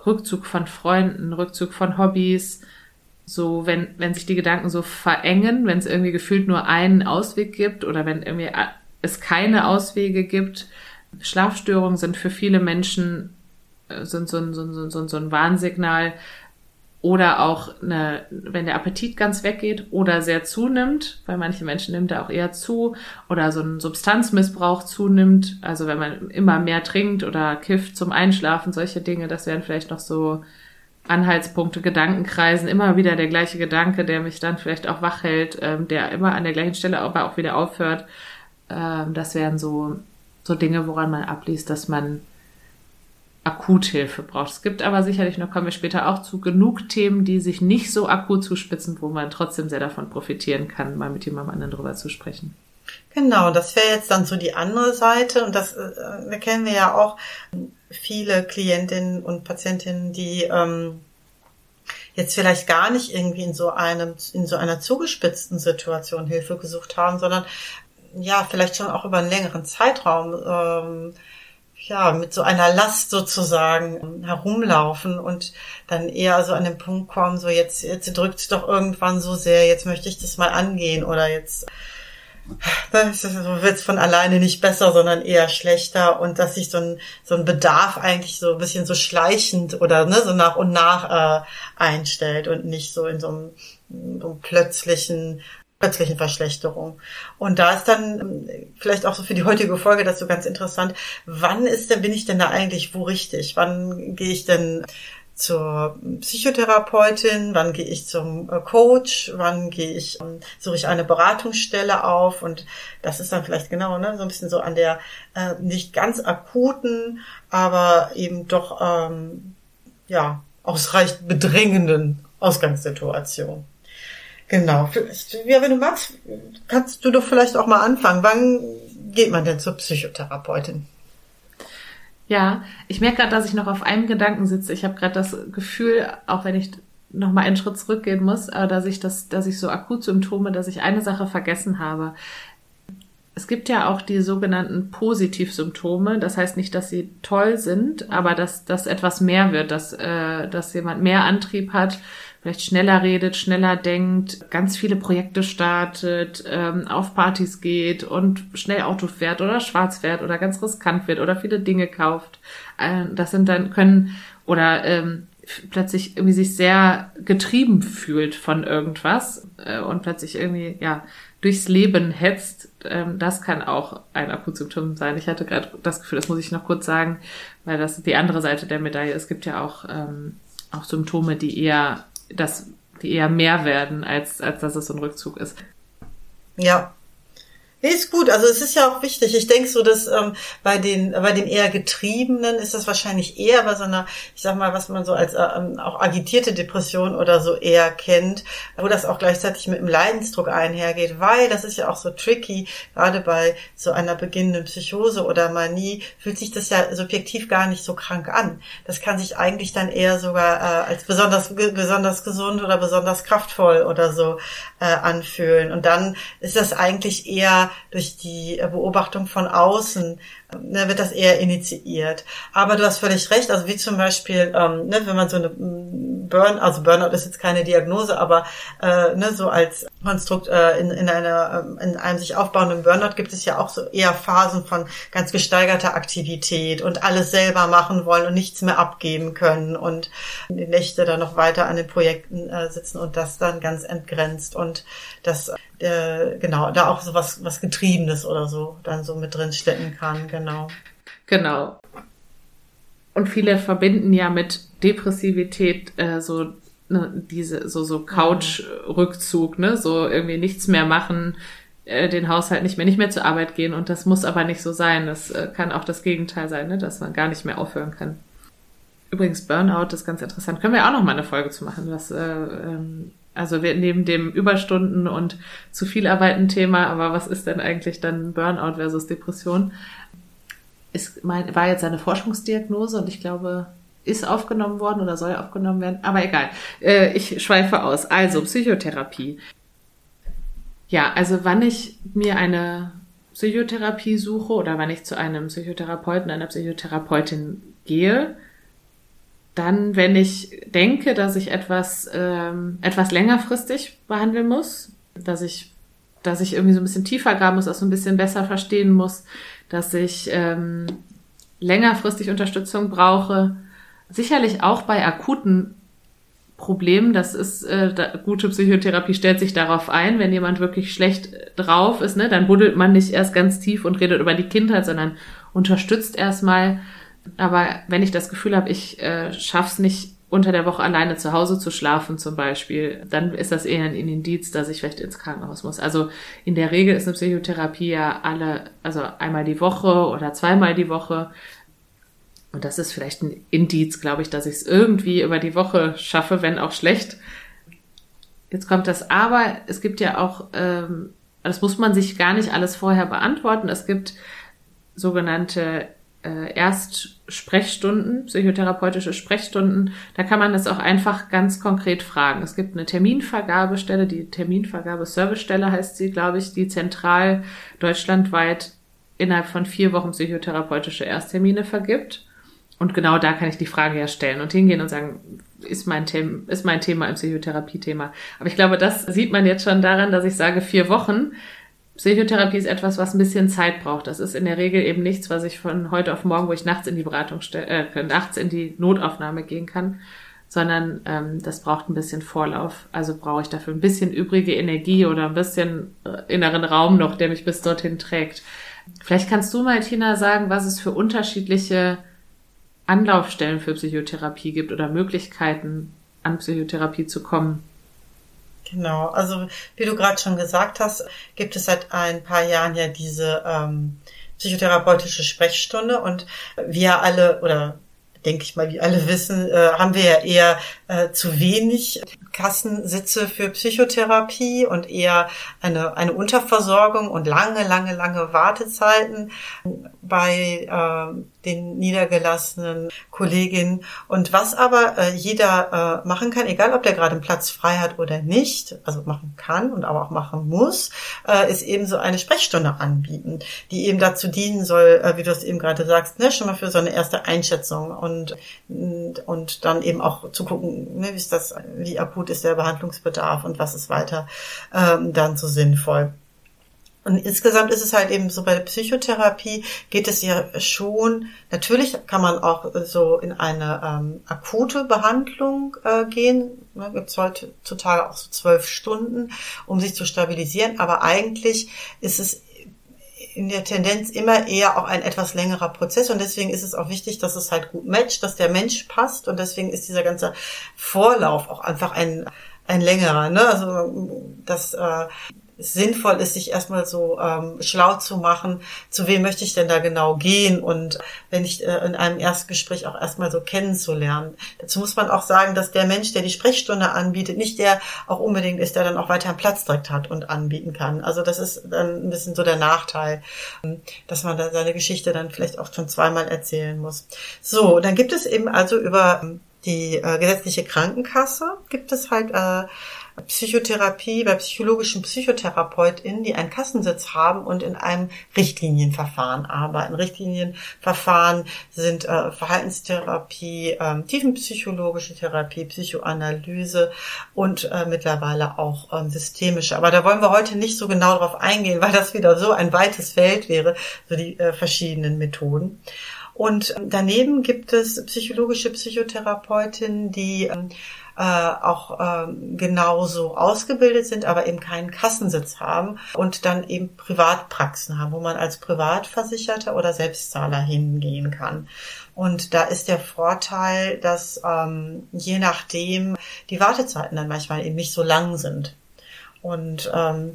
Rückzug von Freunden, Rückzug von Hobbys. So, wenn, wenn sich die Gedanken so verengen, wenn es irgendwie gefühlt nur einen Ausweg gibt oder wenn irgendwie es keine Auswege gibt. Schlafstörungen sind für viele Menschen sind so ein, so ein, so ein, so ein Warnsignal. Oder auch, eine, wenn der Appetit ganz weggeht oder sehr zunimmt, bei manchen Menschen nimmt er auch eher zu, oder so ein Substanzmissbrauch zunimmt, also wenn man immer mehr trinkt oder kifft zum Einschlafen, solche Dinge, das wären vielleicht noch so Anhaltspunkte, Gedankenkreisen, immer wieder der gleiche Gedanke, der mich dann vielleicht auch wach hält, ähm, der immer an der gleichen Stelle aber auch wieder aufhört. Ähm, das wären so, so Dinge, woran man abliest, dass man Akuthilfe braucht. Es gibt aber sicherlich, noch kommen wir später auch zu, genug Themen, die sich nicht so akut zuspitzen, wo man trotzdem sehr davon profitieren kann, mal mit jemandem anderen drüber zu sprechen. Genau, das wäre jetzt dann so die andere Seite und das äh, kennen wir ja auch viele Klientinnen und Patientinnen, die ähm, jetzt vielleicht gar nicht irgendwie in so einem in so einer zugespitzten Situation Hilfe gesucht haben, sondern ja vielleicht schon auch über einen längeren Zeitraum ähm, ja, mit so einer Last sozusagen herumlaufen und dann eher so an den Punkt kommen, so jetzt, jetzt drückt es doch irgendwann so sehr, jetzt möchte ich das mal angehen oder jetzt das wird es von alleine nicht besser, sondern eher schlechter und dass sich so ein, so ein Bedarf eigentlich so ein bisschen so schleichend oder ne, so nach und nach äh, einstellt und nicht so in so einem, so einem plötzlichen plötzlichen Verschlechterung. Und da ist dann ähm, vielleicht auch so für die heutige Folge das so ganz interessant. Wann ist denn, bin ich denn da eigentlich wo richtig? Wann gehe ich denn zur Psychotherapeutin, wann gehe ich zum äh, Coach, wann gehe ich, ähm, suche ich eine Beratungsstelle auf und das ist dann vielleicht genau ne, so ein bisschen so an der äh, nicht ganz akuten, aber eben doch ähm, ja ausreichend bedrängenden Ausgangssituation. Genau. Ja, wenn du magst, kannst du doch vielleicht auch mal anfangen. Wann geht man denn zur Psychotherapeutin? Ja, ich merke gerade, dass ich noch auf einem Gedanken sitze. Ich habe gerade das Gefühl, auch wenn ich noch mal einen Schritt zurückgehen muss, äh, dass ich das, dass ich so Akutsymptome, dass ich eine Sache vergessen habe. es gibt ja auch die sogenannten Positivsymptome. Das heißt nicht, dass sie toll sind, aber dass, dass etwas mehr wird, dass, äh, dass jemand mehr Antrieb hat, vielleicht schneller redet, schneller denkt, ganz viele Projekte startet, ähm, auf Partys geht und schnell Auto fährt oder schwarz fährt oder ganz riskant wird oder viele Dinge kauft. Äh, das sind dann können oder ähm, plötzlich irgendwie sich sehr getrieben fühlt von irgendwas äh, und plötzlich irgendwie ja durchs Leben hetzt, ähm, das kann auch ein Akutsymptom sein. Ich hatte gerade das Gefühl, das muss ich noch kurz sagen, weil das die andere Seite der Medaille. Es gibt ja auch ähm, auch Symptome, die eher das, die eher mehr werden, als als dass es so ein Rückzug ist. Ja, Nee, ist gut. Also es ist ja auch wichtig. Ich denke so, dass ähm, bei den bei den eher Getriebenen ist das wahrscheinlich eher bei so einer, ich sag mal, was man so als ähm, auch agitierte Depression oder so eher kennt, wo das auch gleichzeitig mit einem Leidensdruck einhergeht, weil das ist ja auch so tricky, gerade bei so einer beginnenden Psychose oder Manie fühlt sich das ja subjektiv gar nicht so krank an. Das kann sich eigentlich dann eher sogar äh, als besonders besonders gesund oder besonders kraftvoll oder so äh, anfühlen. Und dann ist das eigentlich eher durch die Beobachtung von außen ne, wird das eher initiiert. Aber du hast völlig recht, also wie zum Beispiel, ähm, ne, wenn man so eine mm, Burn, also Burnout ist jetzt keine Diagnose, aber äh, ne, so als Konstrukt äh, in, in, einer, ähm, in einem sich aufbauenden Burnout gibt es ja auch so eher Phasen von ganz gesteigerter Aktivität und alles selber machen wollen und nichts mehr abgeben können und die Nächte dann noch weiter an den Projekten äh, sitzen und das dann ganz entgrenzt und das äh, genau da auch so was was Getriebenes oder so dann so mit drin stecken kann genau. Genau. Und viele verbinden ja mit Depressivität äh, so ne, diese so so Couch-Rückzug, ne, so irgendwie nichts mehr machen, äh, den Haushalt nicht mehr nicht mehr zur Arbeit gehen und das muss aber nicht so sein. Das äh, kann auch das Gegenteil sein, ne, dass man gar nicht mehr aufhören kann. Übrigens Burnout ist ganz interessant. Können wir auch noch mal eine Folge zu machen, was äh, ähm, also wir neben dem Überstunden und zu viel Arbeiten Thema, aber was ist denn eigentlich dann Burnout versus Depression? Ist mein, war jetzt eine Forschungsdiagnose und ich glaube, ist aufgenommen worden oder soll aufgenommen werden. Aber egal. Äh, ich schweife aus. Also Psychotherapie. Ja, also wann ich mir eine Psychotherapie suche oder wann ich zu einem Psychotherapeuten, einer Psychotherapeutin gehe, dann, wenn ich denke, dass ich etwas, ähm, etwas längerfristig behandeln muss, dass ich, dass ich irgendwie so ein bisschen tiefer graben muss, auch so ein bisschen besser verstehen muss, dass ich ähm, längerfristig Unterstützung brauche. Sicherlich auch bei akuten Problemen. Das ist äh, da, gute Psychotherapie stellt sich darauf ein, wenn jemand wirklich schlecht drauf ist, ne, dann buddelt man nicht erst ganz tief und redet über die Kindheit, sondern unterstützt erstmal. Aber wenn ich das Gefühl habe, ich äh, schaff's nicht unter der Woche alleine zu Hause zu schlafen zum Beispiel, dann ist das eher ein Indiz, dass ich vielleicht ins Krankenhaus muss. Also in der Regel ist eine Psychotherapie ja alle, also einmal die Woche oder zweimal die Woche. Und das ist vielleicht ein Indiz, glaube ich, dass ich es irgendwie über die Woche schaffe, wenn auch schlecht. Jetzt kommt das Aber. Es gibt ja auch, ähm, das muss man sich gar nicht alles vorher beantworten. Es gibt sogenannte äh, Erstsprechstunden, psychotherapeutische Sprechstunden, da kann man das auch einfach ganz konkret fragen. Es gibt eine Terminvergabestelle, die Terminvergabe-Servicestelle heißt sie, glaube ich, die zentral deutschlandweit innerhalb von vier Wochen psychotherapeutische Ersttermine vergibt. Und genau da kann ich die Frage ja stellen und hingehen und sagen, ist mein, Thema, ist mein Thema ein Psychotherapie-Thema. Aber ich glaube, das sieht man jetzt schon daran, dass ich sage vier Wochen, Psychotherapie ist etwas, was ein bisschen Zeit braucht. Das ist in der Regel eben nichts, was ich von heute auf morgen, wo ich nachts in die Beratung äh, nachts in die Notaufnahme gehen kann, sondern ähm, das braucht ein bisschen Vorlauf. Also brauche ich dafür ein bisschen übrige Energie oder ein bisschen äh, inneren Raum noch, der mich bis dorthin trägt. Vielleicht kannst du mal, Tina, sagen, was es für unterschiedliche Anlaufstellen für Psychotherapie gibt oder Möglichkeiten, an Psychotherapie zu kommen. Genau, also wie du gerade schon gesagt hast, gibt es seit ein paar Jahren ja diese ähm, psychotherapeutische Sprechstunde und wir alle oder denke ich mal, wie alle wissen, äh, haben wir ja eher äh, zu wenig Kassensitze für Psychotherapie und eher eine, eine Unterversorgung und lange, lange, lange Wartezeiten bei äh, den niedergelassenen Kolleginnen. Und was aber äh, jeder äh, machen kann, egal ob der gerade einen Platz frei hat oder nicht, also machen kann und aber auch machen muss, äh, ist eben so eine Sprechstunde anbieten, die eben dazu dienen soll, äh, wie du es eben gerade sagst, ne, schon mal für so eine erste Einschätzung und, und dann eben auch zu gucken, ne, wie ist das, wie akut ist der Behandlungsbedarf und was ist weiter ähm, dann so sinnvoll. Und insgesamt ist es halt eben so bei der Psychotherapie geht es ja schon, natürlich kann man auch so in eine ähm, akute Behandlung äh, gehen. Ne, Gibt es heutzutage auch so zwölf Stunden, um sich zu stabilisieren. Aber eigentlich ist es in der Tendenz immer eher auch ein etwas längerer Prozess und deswegen ist es auch wichtig, dass es halt gut matcht, dass der Mensch passt und deswegen ist dieser ganze Vorlauf auch einfach ein ein längerer, ne? Also das äh, sinnvoll ist, sich erstmal so ähm, schlau zu machen, zu wem möchte ich denn da genau gehen und wenn ich äh, in einem Erstgespräch auch erstmal so kennenzulernen. Dazu muss man auch sagen, dass der Mensch, der die Sprechstunde anbietet, nicht der auch unbedingt ist, der dann auch weiter einen Platz direkt hat und anbieten kann. Also das ist dann ein bisschen so der Nachteil, ähm, dass man dann seine Geschichte dann vielleicht auch schon zweimal erzählen muss. So, dann gibt es eben also über ähm, die äh, gesetzliche Krankenkasse gibt es halt äh, Psychotherapie bei psychologischen PsychotherapeutInnen, die einen Kassensitz haben und in einem Richtlinienverfahren arbeiten. Richtlinienverfahren sind äh, Verhaltenstherapie, äh, tiefenpsychologische Therapie, Psychoanalyse und äh, mittlerweile auch ähm, systemische. Aber da wollen wir heute nicht so genau darauf eingehen, weil das wieder so ein weites Feld wäre, so die äh, verschiedenen Methoden. Und ähm, daneben gibt es psychologische Psychotherapeutinnen, die ähm, äh, auch ähm, genauso ausgebildet sind, aber eben keinen Kassensitz haben und dann eben Privatpraxen haben, wo man als Privatversicherter oder Selbstzahler hingehen kann. Und da ist der Vorteil, dass ähm, je nachdem die Wartezeiten dann manchmal eben nicht so lang sind. Und ähm,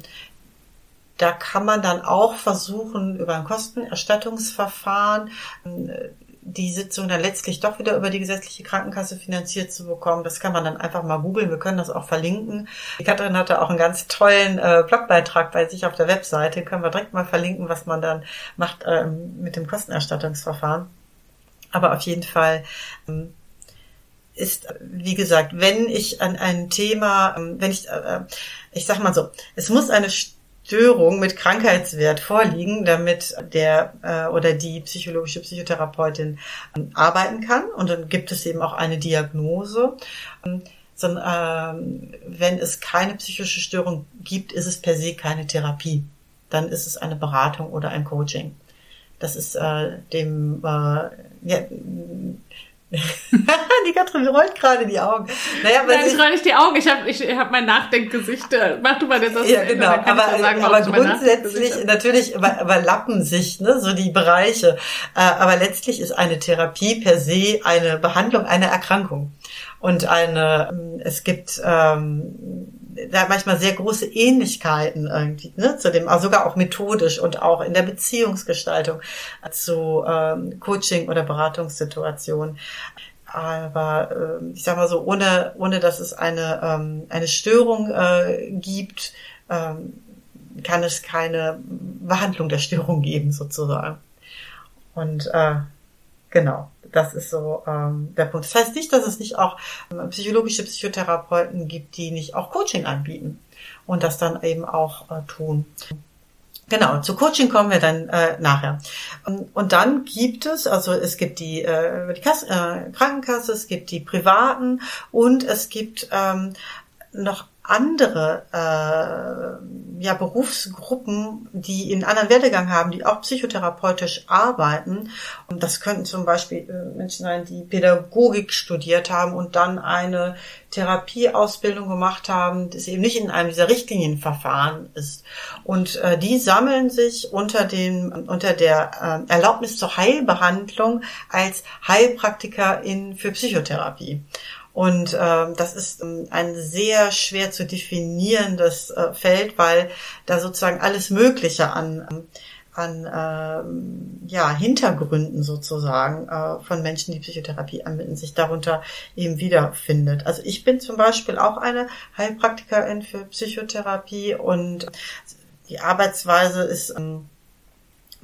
da kann man dann auch versuchen, über ein Kostenerstattungsverfahren äh, die Sitzung dann letztlich doch wieder über die gesetzliche Krankenkasse finanziert zu bekommen. Das kann man dann einfach mal googeln. Wir können das auch verlinken. Die Katrin hatte auch einen ganz tollen äh, Blogbeitrag bei sich auf der Webseite. Können wir direkt mal verlinken, was man dann macht ähm, mit dem Kostenerstattungsverfahren. Aber auf jeden Fall ähm, ist, wie gesagt, wenn ich an ein Thema, ähm, wenn ich, äh, ich sag mal so, es muss eine Störung mit Krankheitswert vorliegen, damit der äh, oder die psychologische Psychotherapeutin arbeiten kann. Und dann gibt es eben auch eine Diagnose. Ähm, so, ähm, wenn es keine psychische Störung gibt, ist es per se keine Therapie. Dann ist es eine Beratung oder ein Coaching. Das ist äh, dem äh, ja, die Katrin rollt gerade die Augen. Naja, Nein, ich roll nicht die Augen. Ich habe ich hab mein Nachdenkgesicht. Mach du mal das. Ja, genau. aber, sagen, aber grundsätzlich, natürlich überlappen sich ne, so die Bereiche. Äh, aber letztlich ist eine Therapie per se eine Behandlung einer Erkrankung. Und eine, ähm, es gibt ähm, da manchmal sehr große Ähnlichkeiten irgendwie, ne, zu dem, also sogar auch methodisch und auch in der Beziehungsgestaltung zu ähm, Coaching oder Beratungssituationen. Aber äh, ich sag mal so, ohne, ohne dass es eine, ähm, eine Störung äh, gibt, ähm, kann es keine Behandlung der Störung geben, sozusagen. Und äh, genau. Das ist so ähm, der Punkt. Das heißt nicht, dass es nicht auch ähm, psychologische Psychotherapeuten gibt, die nicht auch Coaching anbieten und das dann eben auch äh, tun. Genau, zu Coaching kommen wir dann äh, nachher. Und, dann gibt es, also es gibt die, äh, die Kasse, äh, Krankenkasse, es gibt die privaten und es gibt ähm, noch andere äh, ja, Berufsgruppen, die in anderen Werdegang haben, die auch psychotherapeutisch arbeiten. Und das könnten zum Beispiel äh, Menschen sein, die Pädagogik studiert haben und dann eine Therapieausbildung gemacht haben, das eben nicht in einem dieser Richtlinienverfahren ist. Und äh, die sammeln sich unter dem unter der äh, Erlaubnis zur Heilbehandlung als Heilpraktikerin für Psychotherapie. Und ähm, das ist ähm, ein sehr schwer zu definierendes äh, Feld, weil da sozusagen alles Mögliche an, an ähm, ja, Hintergründen sozusagen äh, von Menschen, die Psychotherapie anwenden, sich darunter eben wiederfindet. Also ich bin zum Beispiel auch eine Heilpraktikerin für Psychotherapie und die Arbeitsweise ist ähm,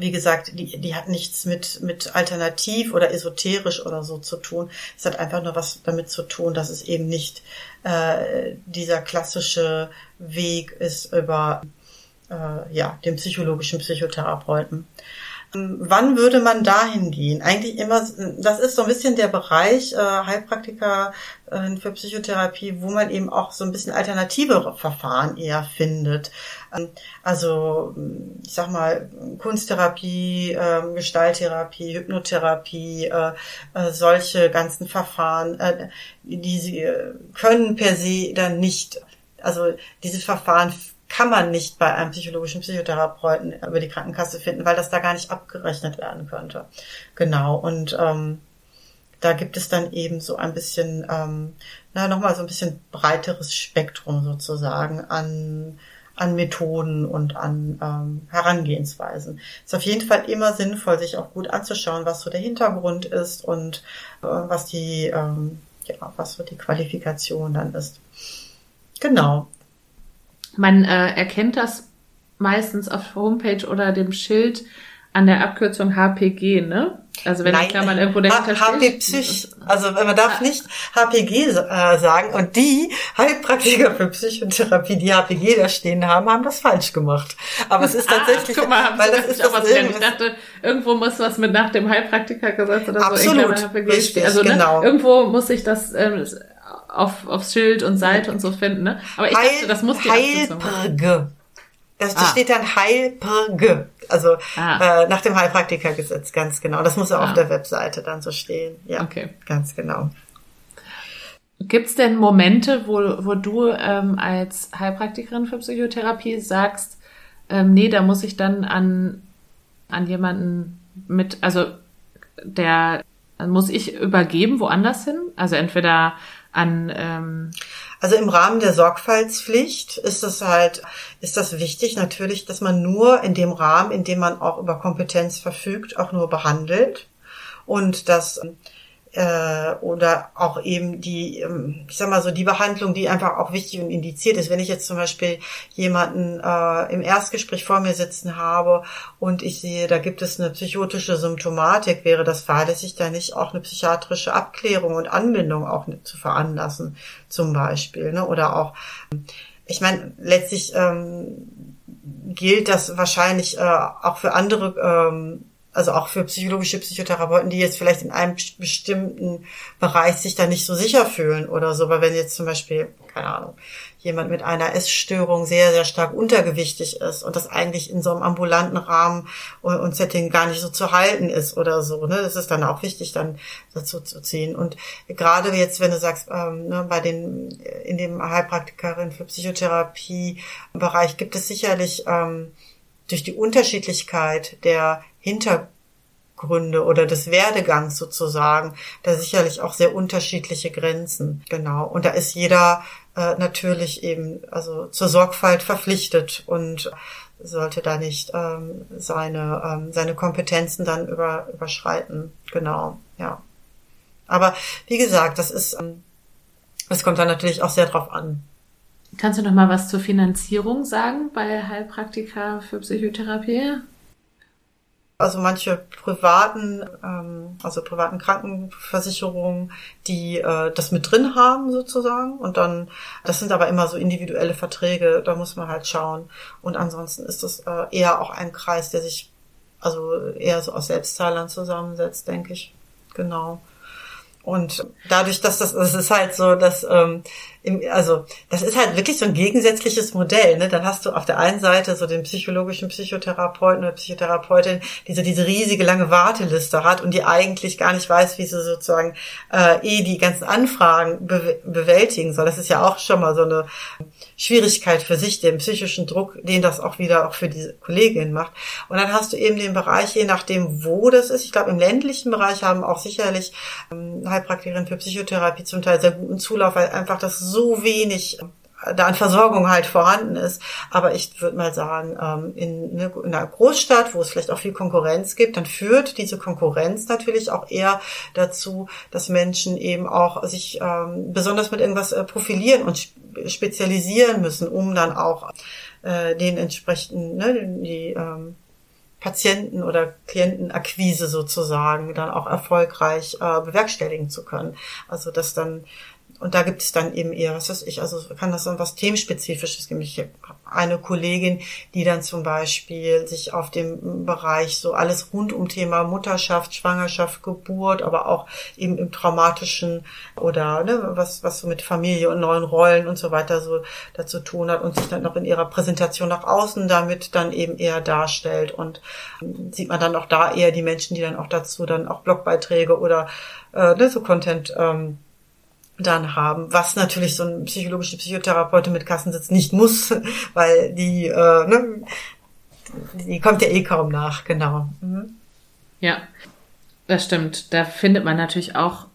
wie gesagt, die, die hat nichts mit, mit alternativ oder esoterisch oder so zu tun. Es hat einfach nur was damit zu tun, dass es eben nicht äh, dieser klassische Weg ist über äh, ja, den psychologischen Psychotherapeuten. Ähm, wann würde man dahin gehen? Eigentlich immer, das ist so ein bisschen der Bereich äh, Heilpraktiker äh, für Psychotherapie, wo man eben auch so ein bisschen alternative Verfahren eher findet. Ähm, also, ich sag mal, Kunsttherapie, äh, Gestalttherapie, Hypnotherapie, äh, äh, solche ganzen Verfahren, äh, die sie können per se dann nicht, also diese Verfahren kann man nicht bei einem psychologischen Psychotherapeuten über die Krankenkasse finden, weil das da gar nicht abgerechnet werden könnte. Genau. Und ähm, da gibt es dann eben so ein bisschen, ähm, na, nochmal so ein bisschen breiteres Spektrum sozusagen an, an Methoden und an ähm, Herangehensweisen. ist auf jeden Fall immer sinnvoll, sich auch gut anzuschauen, was so der Hintergrund ist und äh, was die, ähm, ja, was so die Qualifikation dann ist. Genau. Man äh, erkennt das meistens auf Homepage oder dem Schild an der Abkürzung HPG, ne? Also wenn Nein, klar man irgendwo dahinter H HP Psych, also man darf nicht HPG äh, sagen und die Heilpraktiker für Psychotherapie, die HPG da stehen haben, haben das falsch gemacht. Aber es ist ah, tatsächlich, ah, guck mal, weil das ist das was ich dachte, irgendwo muss was mit nach dem Heilpraktikergesetz oder so Absolut, richtig. Also ne, genau. irgendwo muss ich das ähm, auf, aufs Schild und Seite und so finden, ne? Aber ich Heil, dachte, das muss die Heilprge. Das, das ah. steht dann Heilprge. Also ah. äh, nach dem Heilpraktikergesetz, ganz genau. Das muss auch ah. auf der Webseite dann so stehen. Ja, okay. ganz genau. Gibt's denn Momente, wo, wo du ähm, als Heilpraktikerin für Psychotherapie sagst, ähm, nee, da muss ich dann an, an jemanden mit, also der muss ich übergeben woanders hin? Also entweder an ähm also im Rahmen der Sorgfaltspflicht ist es halt ist das wichtig natürlich, dass man nur in dem Rahmen, in dem man auch über Kompetenz verfügt, auch nur behandelt. Und dass äh, oder auch eben die, ähm, ich sag mal so, die Behandlung, die einfach auch wichtig und indiziert ist. Wenn ich jetzt zum Beispiel jemanden äh, im Erstgespräch vor mir sitzen habe und ich sehe, da gibt es eine psychotische Symptomatik, wäre das fahrlässig, da nicht auch eine psychiatrische Abklärung und Anbindung auch zu veranlassen, zum Beispiel. Ne? Oder auch, ich meine, letztlich ähm, gilt das wahrscheinlich äh, auch für andere ähm, also auch für psychologische Psychotherapeuten, die jetzt vielleicht in einem bestimmten Bereich sich da nicht so sicher fühlen oder so, weil wenn jetzt zum Beispiel, keine Ahnung, jemand mit einer Essstörung sehr, sehr stark untergewichtig ist und das eigentlich in so einem ambulanten Rahmen und Setting gar nicht so zu halten ist oder so, ne, das ist dann auch wichtig, dann dazu zu ziehen. Und gerade jetzt, wenn du sagst, ähm, ne, bei den, in dem Heilpraktikerin für Psychotherapie Bereich gibt es sicherlich, ähm, durch die Unterschiedlichkeit der Hintergründe oder des Werdegangs sozusagen, da sicherlich auch sehr unterschiedliche Grenzen. Genau. Und da ist jeder äh, natürlich eben also zur Sorgfalt verpflichtet und sollte da nicht ähm, seine ähm, seine Kompetenzen dann über, überschreiten. Genau. Ja. Aber wie gesagt, das ist ähm, das kommt dann natürlich auch sehr drauf an. Kannst du noch mal was zur Finanzierung sagen bei Heilpraktika für Psychotherapie? Also manche privaten, ähm, also privaten Krankenversicherungen, die äh, das mit drin haben sozusagen. Und dann, das sind aber immer so individuelle Verträge, da muss man halt schauen. Und ansonsten ist das äh, eher auch ein Kreis, der sich also eher so aus Selbstzahlern zusammensetzt, denke ich. Genau. Und dadurch, dass das, das ist halt so, dass, ähm, im, also das ist halt wirklich so ein gegensätzliches Modell. Ne? Dann hast du auf der einen Seite so den psychologischen Psychotherapeuten oder Psychotherapeutin, die so diese riesige lange Warteliste hat und die eigentlich gar nicht weiß, wie sie sozusagen äh, eh die ganzen Anfragen be bewältigen soll. Das ist ja auch schon mal so eine Schwierigkeit für sich, den psychischen Druck, den das auch wieder auch für die Kollegin macht. Und dann hast du eben den Bereich, je nachdem, wo das ist. Ich glaube, im ländlichen Bereich haben auch sicherlich ähm, Heilpraktikerinnen für Psychotherapie zum Teil sehr guten Zulauf, weil einfach das so wenig da an Versorgung halt vorhanden ist. Aber ich würde mal sagen, ähm, in, ne, in einer Großstadt, wo es vielleicht auch viel Konkurrenz gibt, dann führt diese Konkurrenz natürlich auch eher dazu, dass Menschen eben auch sich ähm, besonders mit irgendwas äh, profilieren und spezialisieren müssen, um dann auch äh, den entsprechenden, ne, die ähm, Patienten- oder Klientenakquise sozusagen dann auch erfolgreich äh, bewerkstelligen zu können. Also dass dann und da gibt es dann eben eher, was weiß ich, also kann das dann was themenspezifisches geben. Ich habe eine Kollegin, die dann zum Beispiel sich auf dem Bereich so alles rund um Thema Mutterschaft, Schwangerschaft, Geburt, aber auch eben im traumatischen oder ne, was, was so mit Familie und neuen Rollen und so weiter so dazu tun hat und sich dann noch in ihrer Präsentation nach außen damit dann eben eher darstellt. Und ähm, sieht man dann auch da eher die Menschen, die dann auch dazu dann auch Blogbeiträge oder äh, ne, so Content ähm, dann haben, was natürlich so ein psychologischer Psychotherapeut mit Kassensitz nicht muss, weil die, äh, ne, die kommt ja eh kaum nach, genau. Mhm. Ja, das stimmt. Da findet man natürlich auch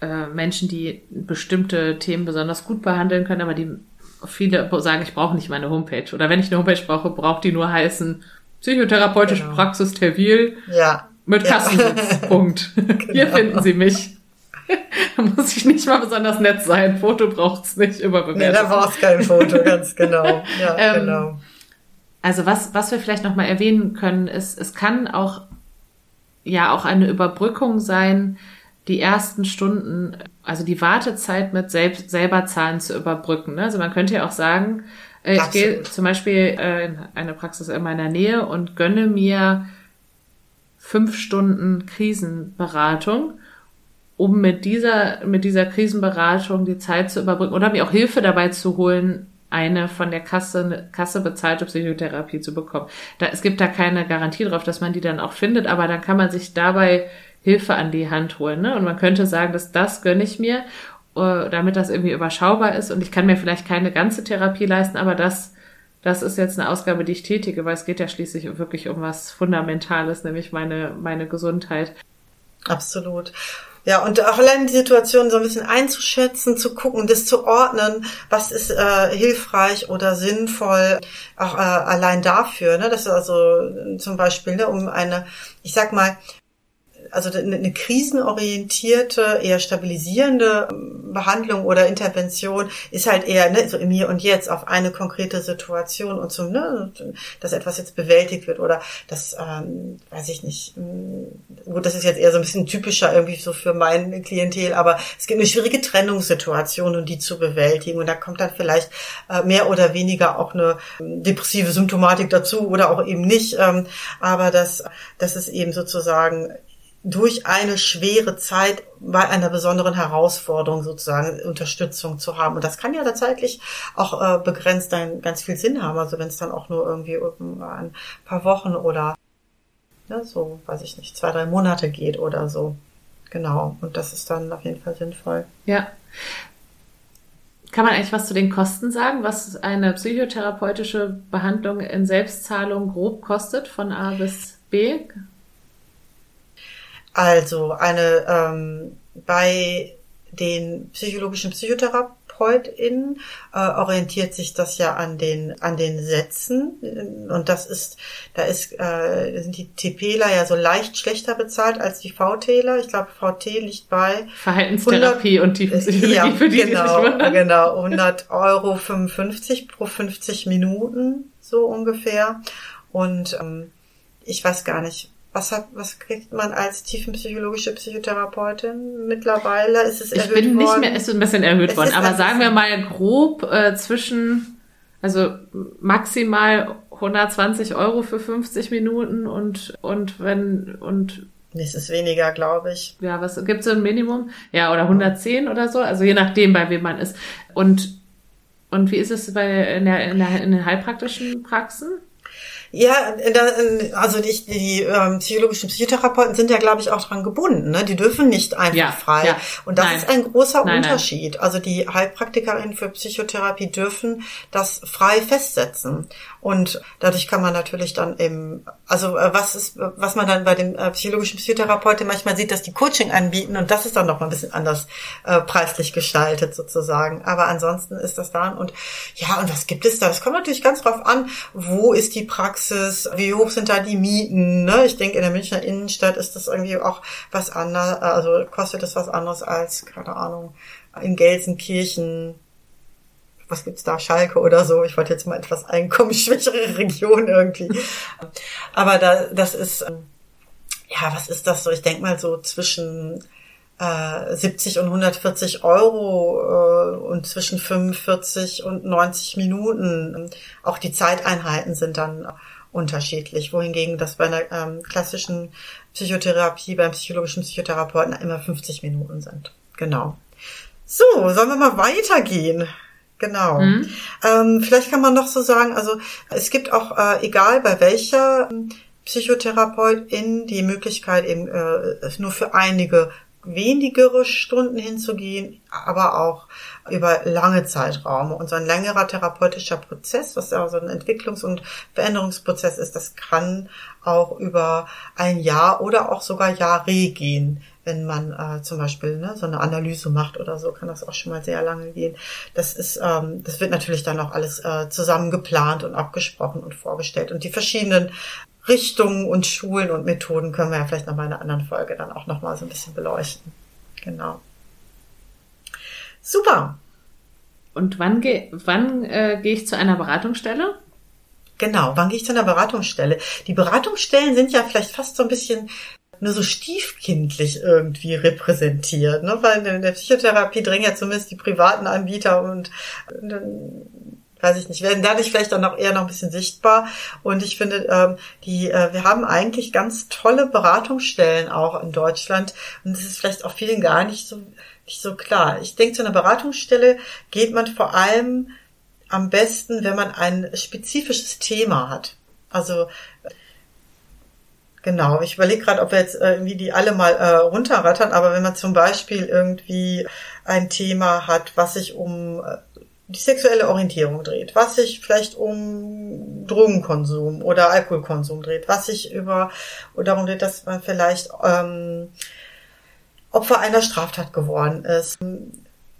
äh, Menschen, die bestimmte Themen besonders gut behandeln können, aber die viele sagen, ich brauche nicht meine Homepage. Oder wenn ich eine Homepage brauche, braucht die nur heißen psychotherapeutische genau. Praxis Terwil ja. mit Kassensitz. Ja. Punkt. Genau. Hier finden Sie mich. da muss ich nicht mal besonders nett sein. Foto braucht's nicht überbewertet. Nee, da braucht's kein Foto, ganz genau. Ja, ähm, genau. Also was, was wir vielleicht noch mal erwähnen können, ist, es kann auch, ja, auch eine Überbrückung sein, die ersten Stunden, also die Wartezeit mit selbst, selber Zahlen zu überbrücken. Ne? Also man könnte ja auch sagen, äh, ich gehe zum Beispiel äh, in eine Praxis in meiner Nähe und gönne mir fünf Stunden Krisenberatung um mit dieser, mit dieser Krisenberatung die Zeit zu überbrücken oder mir auch Hilfe dabei zu holen, eine von der Kasse, Kasse bezahlte Psychotherapie zu bekommen. Da, es gibt da keine Garantie drauf, dass man die dann auch findet, aber dann kann man sich dabei Hilfe an die Hand holen. Ne? Und man könnte sagen, dass das gönne ich mir, uh, damit das irgendwie überschaubar ist. Und ich kann mir vielleicht keine ganze Therapie leisten, aber das, das ist jetzt eine Ausgabe, die ich tätige, weil es geht ja schließlich wirklich um was Fundamentales, nämlich meine, meine Gesundheit. Absolut. Ja, und auch allein die Situation so ein bisschen einzuschätzen, zu gucken, das zu ordnen, was ist äh, hilfreich oder sinnvoll, auch äh, allein dafür. Ne? Das ist also zum Beispiel, ne, um eine, ich sag mal, also eine krisenorientierte, eher stabilisierende ähm, Behandlung oder Intervention ist halt eher ne, so im Hier und Jetzt auf eine konkrete Situation und zum, ne, dass etwas jetzt bewältigt wird oder das, ähm, weiß ich nicht, mm, gut, das ist jetzt eher so ein bisschen typischer irgendwie so für mein Klientel, aber es gibt eine schwierige Trennungssituation und die zu bewältigen und da kommt dann vielleicht äh, mehr oder weniger auch eine ähm, depressive Symptomatik dazu oder auch eben nicht, ähm, aber das, das ist eben sozusagen durch eine schwere Zeit bei einer besonderen Herausforderung sozusagen Unterstützung zu haben. Und das kann ja tatsächlich auch äh, begrenzt dann ganz viel Sinn haben. Also wenn es dann auch nur irgendwie ein paar Wochen oder ja, so, weiß ich nicht, zwei, drei Monate geht oder so. Genau. Und das ist dann auf jeden Fall sinnvoll. Ja. Kann man eigentlich was zu den Kosten sagen, was eine psychotherapeutische Behandlung in Selbstzahlung grob kostet von A bis B? Also eine ähm, bei den psychologischen PsychotherapeutInnen äh, orientiert sich das ja an den an den Sätzen. Und das ist da ist äh, sind die TPler ja so leicht schlechter bezahlt als die VTler. Ich glaube VT liegt bei Verhaltenstherapie 100, und Tiefenpsychologie ja, für die genau, die genau. 100 Euro 55 pro 50 Minuten so ungefähr. Und ähm, ich weiß gar nicht was hat, was kriegt man als tiefenpsychologische Psychotherapeutin mittlerweile? Ist es erhöht worden? Ich bin nicht mehr, ist ein bisschen erhöht es worden, aber sagen wir mal grob äh, zwischen, also maximal 120 Euro für 50 Minuten und, und wenn, und es ist weniger, glaube ich. Ja, was gibt's so ein Minimum? Ja, oder 110 oder so, also je nachdem, bei wem man ist. Und, und wie ist es bei, in, der, in, der, in den heilpraktischen Praxen? Ja, also die, die ähm, psychologischen Psychotherapeuten sind ja, glaube ich, auch dran gebunden. Ne? Die dürfen nicht einfach ja, frei. Ja. Und das nein. ist ein großer nein, Unterschied. Nein. Also die Heilpraktikerinnen für Psychotherapie dürfen das frei festsetzen. Und dadurch kann man natürlich dann eben, also äh, was ist, was man dann bei dem äh, psychologischen Psychotherapeuten manchmal sieht, dass die Coaching anbieten und das ist dann noch mal ein bisschen anders äh, preislich gestaltet sozusagen. Aber ansonsten ist das dann und ja, und was gibt es da? Das kommt natürlich ganz drauf an, wo ist die Praxis, wie hoch sind da die Mieten, ne? Ich denke, in der Münchner Innenstadt ist das irgendwie auch was anderes, also kostet das was anderes als, keine Ahnung, in Gelsenkirchen was gibt's da, Schalke oder so. Ich wollte jetzt mal etwas einkommensschwächere Region irgendwie. Aber da, das ist, ähm, ja, was ist das so? Ich denke mal so zwischen äh, 70 und 140 Euro äh, und zwischen 45 und 90 Minuten. Auch die Zeiteinheiten sind dann unterschiedlich, wohingegen das bei einer ähm, klassischen Psychotherapie, beim psychologischen Psychotherapeuten immer 50 Minuten sind. Genau. So, sollen wir mal weitergehen? Genau. Mhm. Ähm, vielleicht kann man noch so sagen, also es gibt auch, äh, egal bei welcher ähm, Psychotherapeutin, die Möglichkeit eben äh, nur für einige wenigere Stunden hinzugehen, aber auch über lange Zeitraume. Und so ein längerer therapeutischer Prozess, was ja so ein Entwicklungs- und Veränderungsprozess ist, das kann auch über ein Jahr oder auch sogar Jahre gehen wenn man äh, zum Beispiel ne, so eine Analyse macht oder so, kann das auch schon mal sehr lange gehen. Das ist, ähm, das wird natürlich dann auch alles äh, zusammen geplant und abgesprochen und vorgestellt. Und die verschiedenen Richtungen und Schulen und Methoden können wir ja vielleicht noch mal in einer anderen Folge dann auch noch mal so ein bisschen beleuchten. Genau. Super. Und wann, ge wann äh, gehe ich zu einer Beratungsstelle? Genau, wann gehe ich zu einer Beratungsstelle? Die Beratungsstellen sind ja vielleicht fast so ein bisschen nur so stiefkindlich irgendwie repräsentiert, ne? weil in der Psychotherapie drängen ja zumindest die privaten Anbieter und dann weiß ich nicht, werden dadurch vielleicht auch noch eher noch ein bisschen sichtbar. Und ich finde, ähm, die, äh, wir haben eigentlich ganz tolle Beratungsstellen auch in Deutschland. Und es ist vielleicht auch vielen gar nicht so, nicht so klar. Ich denke, zu einer Beratungsstelle geht man vor allem am besten, wenn man ein spezifisches Thema hat. Also Genau, ich überlege gerade, ob wir jetzt äh, irgendwie die alle mal äh, runterrattern, aber wenn man zum Beispiel irgendwie ein Thema hat, was sich um äh, die sexuelle Orientierung dreht, was sich vielleicht um Drogenkonsum oder Alkoholkonsum dreht, was sich über oder darum dreht, dass man vielleicht ähm, Opfer einer Straftat geworden ist,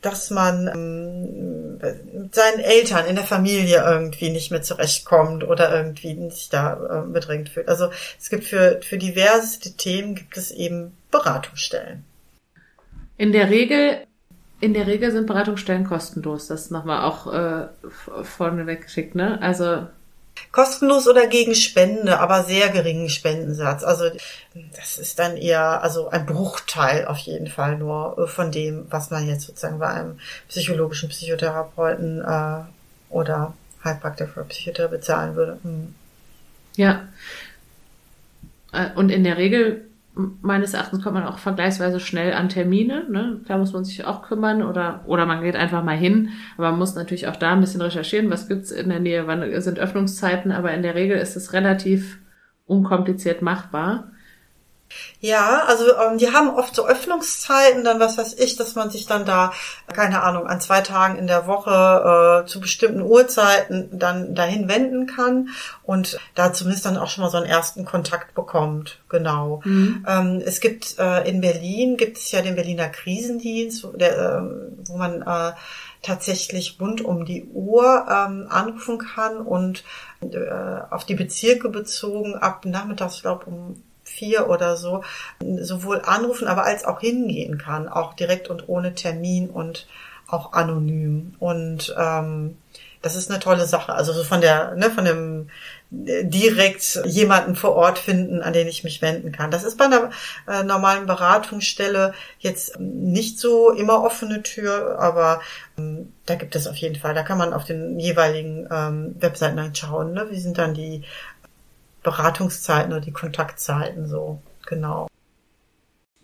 dass man ähm, mit seinen Eltern in der Familie irgendwie nicht mehr zurechtkommt oder irgendwie sich da äh, bedrängt fühlt. Also es gibt für, für diverse Themen gibt es eben Beratungsstellen. In der Regel, in der Regel sind Beratungsstellen kostenlos. Das nochmal auch äh, vorneweg geschickt, ne? Also Kostenlos oder gegen Spende, aber sehr geringen Spendensatz. Also das ist dann eher also ein Bruchteil auf jeden Fall nur von dem, was man jetzt sozusagen bei einem psychologischen Psychotherapeuten äh, oder Heilpraktiker für Psychotherapie bezahlen würde. Hm. Ja. Äh, und in der Regel meines Erachtens kommt man auch vergleichsweise schnell an Termine. Ne? Da muss man sich auch kümmern oder, oder man geht einfach mal hin. Aber man muss natürlich auch da ein bisschen recherchieren, was gibt's in der Nähe, wann sind Öffnungszeiten. Aber in der Regel ist es relativ unkompliziert machbar. Ja, also ähm, die haben oft so Öffnungszeiten, dann was weiß ich, dass man sich dann da, keine Ahnung, an zwei Tagen in der Woche äh, zu bestimmten Uhrzeiten dann dahin wenden kann und da zumindest dann auch schon mal so einen ersten Kontakt bekommt. Genau. Mhm. Ähm, es gibt äh, in Berlin, gibt es ja den Berliner Krisendienst, der, äh, wo man äh, tatsächlich rund um die Uhr ähm, anrufen kann und äh, auf die Bezirke bezogen ab nachmittags, glaube um vier oder so, sowohl anrufen, aber als auch hingehen kann, auch direkt und ohne Termin und auch anonym. Und ähm, das ist eine tolle Sache. Also so von der, ne, von dem äh, direkt jemanden vor Ort finden, an den ich mich wenden kann. Das ist bei einer äh, normalen Beratungsstelle jetzt nicht so immer offene Tür, aber ähm, da gibt es auf jeden Fall. Da kann man auf den jeweiligen ähm, Webseiten dann schauen, ne? wie sind dann die Beratungszeiten oder die Kontaktzeiten so, genau.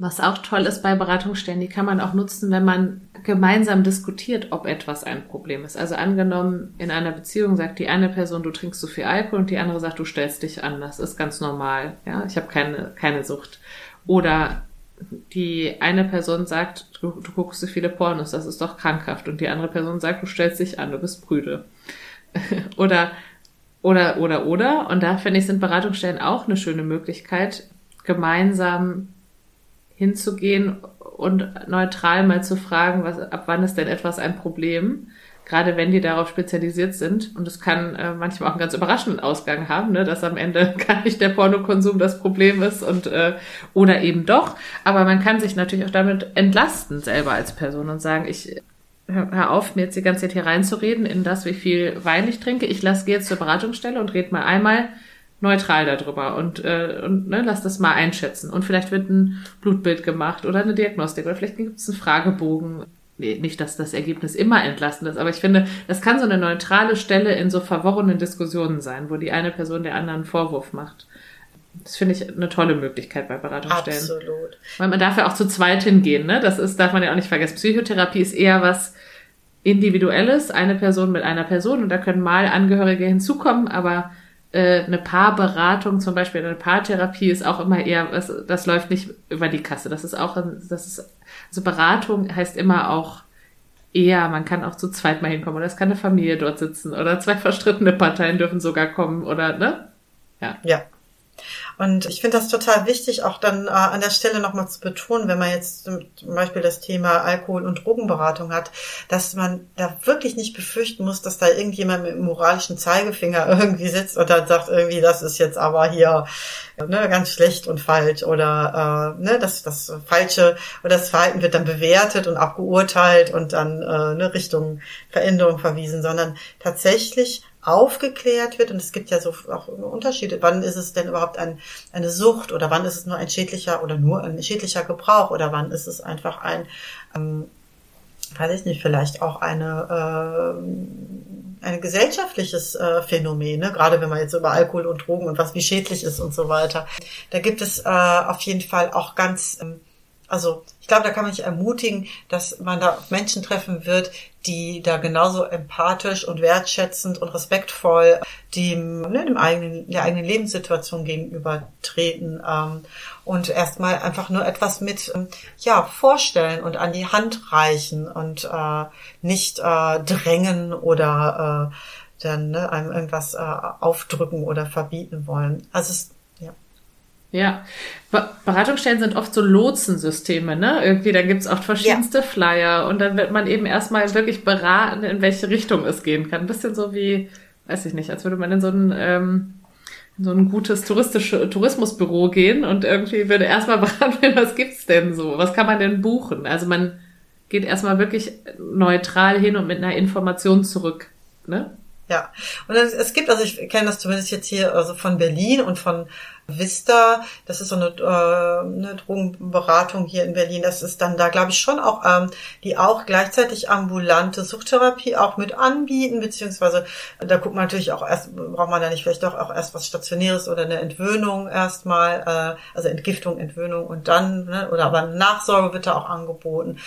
Was auch toll ist bei Beratungsstellen, die kann man auch nutzen, wenn man gemeinsam diskutiert, ob etwas ein Problem ist. Also angenommen, in einer Beziehung sagt die eine Person, du trinkst zu viel Alkohol und die andere sagt, du stellst dich an. Das ist ganz normal. Ja, ich habe keine, keine Sucht. Oder die eine Person sagt, du, du guckst so viele Pornos, das ist doch krankhaft. Und die andere Person sagt, du stellst dich an, du bist prüde. oder, oder, oder, oder. Und da finde ich, sind Beratungsstellen auch eine schöne Möglichkeit, gemeinsam hinzugehen und neutral mal zu fragen, was, ab wann ist denn etwas ein Problem? Gerade wenn die darauf spezialisiert sind. Und es kann äh, manchmal auch einen ganz überraschenden Ausgang haben, ne? dass am Ende gar nicht der Pornokonsum das Problem ist und äh, oder eben doch. Aber man kann sich natürlich auch damit entlasten selber als Person und sagen, ich hör, auf, mir jetzt die ganze Zeit hier reinzureden in das, wie viel Wein ich trinke. Ich lasse gehe jetzt zur Beratungsstelle und rede mal einmal neutral darüber und, äh, und ne, lass das mal einschätzen. Und vielleicht wird ein Blutbild gemacht oder eine Diagnostik oder vielleicht gibt es einen Fragebogen. Nee, nicht, dass das Ergebnis immer entlastend ist, aber ich finde, das kann so eine neutrale Stelle in so verworrenen Diskussionen sein, wo die eine Person der anderen Vorwurf macht. Das finde ich eine tolle Möglichkeit bei Beratungsstellen. Absolut. Weil man darf ja auch zu zweit hingehen, ne? Das ist, darf man ja auch nicht vergessen. Psychotherapie ist eher was Individuelles, eine Person mit einer Person und da können mal Angehörige hinzukommen, aber äh, eine Paarberatung, zum Beispiel eine Paartherapie ist auch immer eher, das, das läuft nicht über die Kasse. Das ist auch, das ist, also Beratung heißt immer auch eher, man kann auch zu zweit mal hinkommen oder es kann eine Familie dort sitzen oder zwei verstrittene Parteien dürfen sogar kommen oder, ne? Ja. Ja, und ich finde das total wichtig, auch dann äh, an der Stelle nochmal zu betonen, wenn man jetzt zum Beispiel das Thema Alkohol- und Drogenberatung hat, dass man da wirklich nicht befürchten muss, dass da irgendjemand mit einem moralischen Zeigefinger irgendwie sitzt und dann sagt irgendwie, das ist jetzt aber hier ne, ganz schlecht und falsch oder äh, ne, das, das Falsche oder das Verhalten wird dann bewertet und auch geurteilt und dann äh, ne, Richtung Veränderung verwiesen, sondern tatsächlich aufgeklärt wird, und es gibt ja so auch Unterschiede, wann ist es denn überhaupt ein, eine Sucht oder wann ist es nur ein schädlicher oder nur ein schädlicher Gebrauch oder wann ist es einfach ein, ähm, weiß ich nicht, vielleicht auch eine, äh, ein gesellschaftliches äh, Phänomen, ne? gerade wenn man jetzt über Alkohol und Drogen und was wie schädlich ist und so weiter. Da gibt es äh, auf jeden Fall auch ganz ähm, also ich glaube, da kann man sich ermutigen, dass man da auf Menschen treffen wird, die da genauso empathisch und wertschätzend und respektvoll dem, ne, dem eigenen, der eigenen Lebenssituation gegenüber treten ähm, und erstmal einfach nur etwas mit ähm, ja vorstellen und an die Hand reichen und äh, nicht äh, drängen oder äh, dann ne, einem irgendwas äh, aufdrücken oder verbieten wollen. Also es ja, Beratungsstellen sind oft so Lotsensysteme, ne? Irgendwie, da gibt's auch verschiedenste ja. Flyer und dann wird man eben erstmal wirklich beraten, in welche Richtung es gehen kann. Ein bisschen so wie, weiß ich nicht, als würde man in so ein, ähm, in so ein gutes touristische Tourismusbüro gehen und irgendwie würde erstmal beraten, was gibt's denn so? Was kann man denn buchen? Also man geht erstmal wirklich neutral hin und mit einer Information zurück, ne? Ja, und es, es gibt, also ich kenne das zumindest jetzt hier also von Berlin und von Vista, das ist so eine, äh, eine Drogenberatung hier in Berlin. Das ist dann da, glaube ich, schon auch, ähm, die auch gleichzeitig ambulante Suchttherapie auch mit anbieten, beziehungsweise da guckt man natürlich auch erst, braucht man da nicht vielleicht doch auch erst was Stationäres oder eine Entwöhnung erstmal, äh, also Entgiftung, Entwöhnung und dann, ne, oder aber Nachsorge wird da auch angeboten.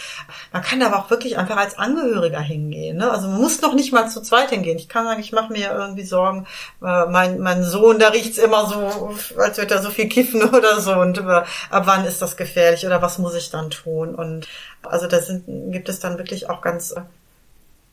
Man kann da aber auch wirklich einfach als Angehöriger hingehen. Ne? Also man muss noch nicht mal zu zweit hingehen. Ich kann sagen, ich mache mir irgendwie Sorgen, äh, mein, mein Sohn, da riecht's immer so, als wird er so viel kiffen oder so und über, ab wann ist das gefährlich oder was muss ich dann tun? Und also da sind, gibt es dann wirklich auch ganz äh,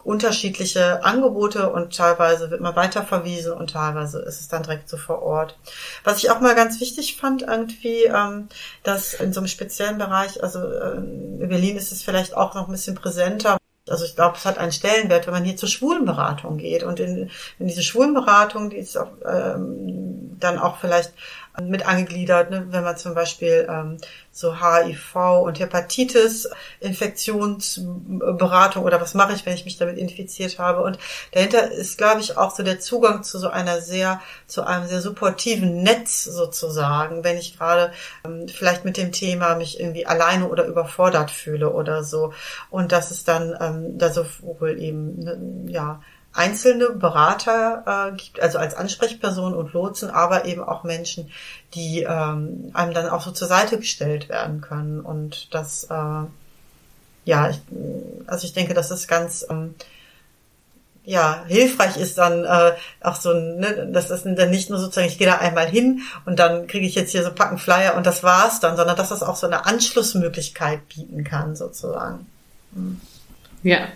unterschiedliche Angebote und teilweise wird man weiterverwiesen und teilweise ist es dann direkt so vor Ort. Was ich auch mal ganz wichtig fand irgendwie, ähm, dass in so einem speziellen Bereich, also äh, in Berlin ist es vielleicht auch noch ein bisschen präsenter, also ich glaube, es hat einen Stellenwert, wenn man hier zur Schwulenberatung geht und in, in diese Schwulenberatung, die ist auch, ähm, dann auch vielleicht mit angegliedert, ne? wenn man zum Beispiel ähm, so HIV und Hepatitis Infektionsberatung oder was mache ich, wenn ich mich damit infiziert habe. Und dahinter ist, glaube ich, auch so der Zugang zu so einer sehr, zu einem sehr supportiven Netz sozusagen, wenn ich gerade ähm, vielleicht mit dem Thema mich irgendwie alleine oder überfordert fühle oder so. Und das ist dann ähm, da sowohl eben, ne, ja, einzelne Berater äh, gibt, also als Ansprechperson und Lotsen, aber eben auch Menschen, die ähm, einem dann auch so zur Seite gestellt werden können. Und das, äh, ja, ich, also ich denke, das ist ganz ähm, ja, hilfreich ist dann äh, auch so, ne, das ist dann nicht nur sozusagen, ich gehe da einmal hin und dann kriege ich jetzt hier so packen Flyer und das war's dann, sondern dass das auch so eine Anschlussmöglichkeit bieten kann, sozusagen. Hm. Ja.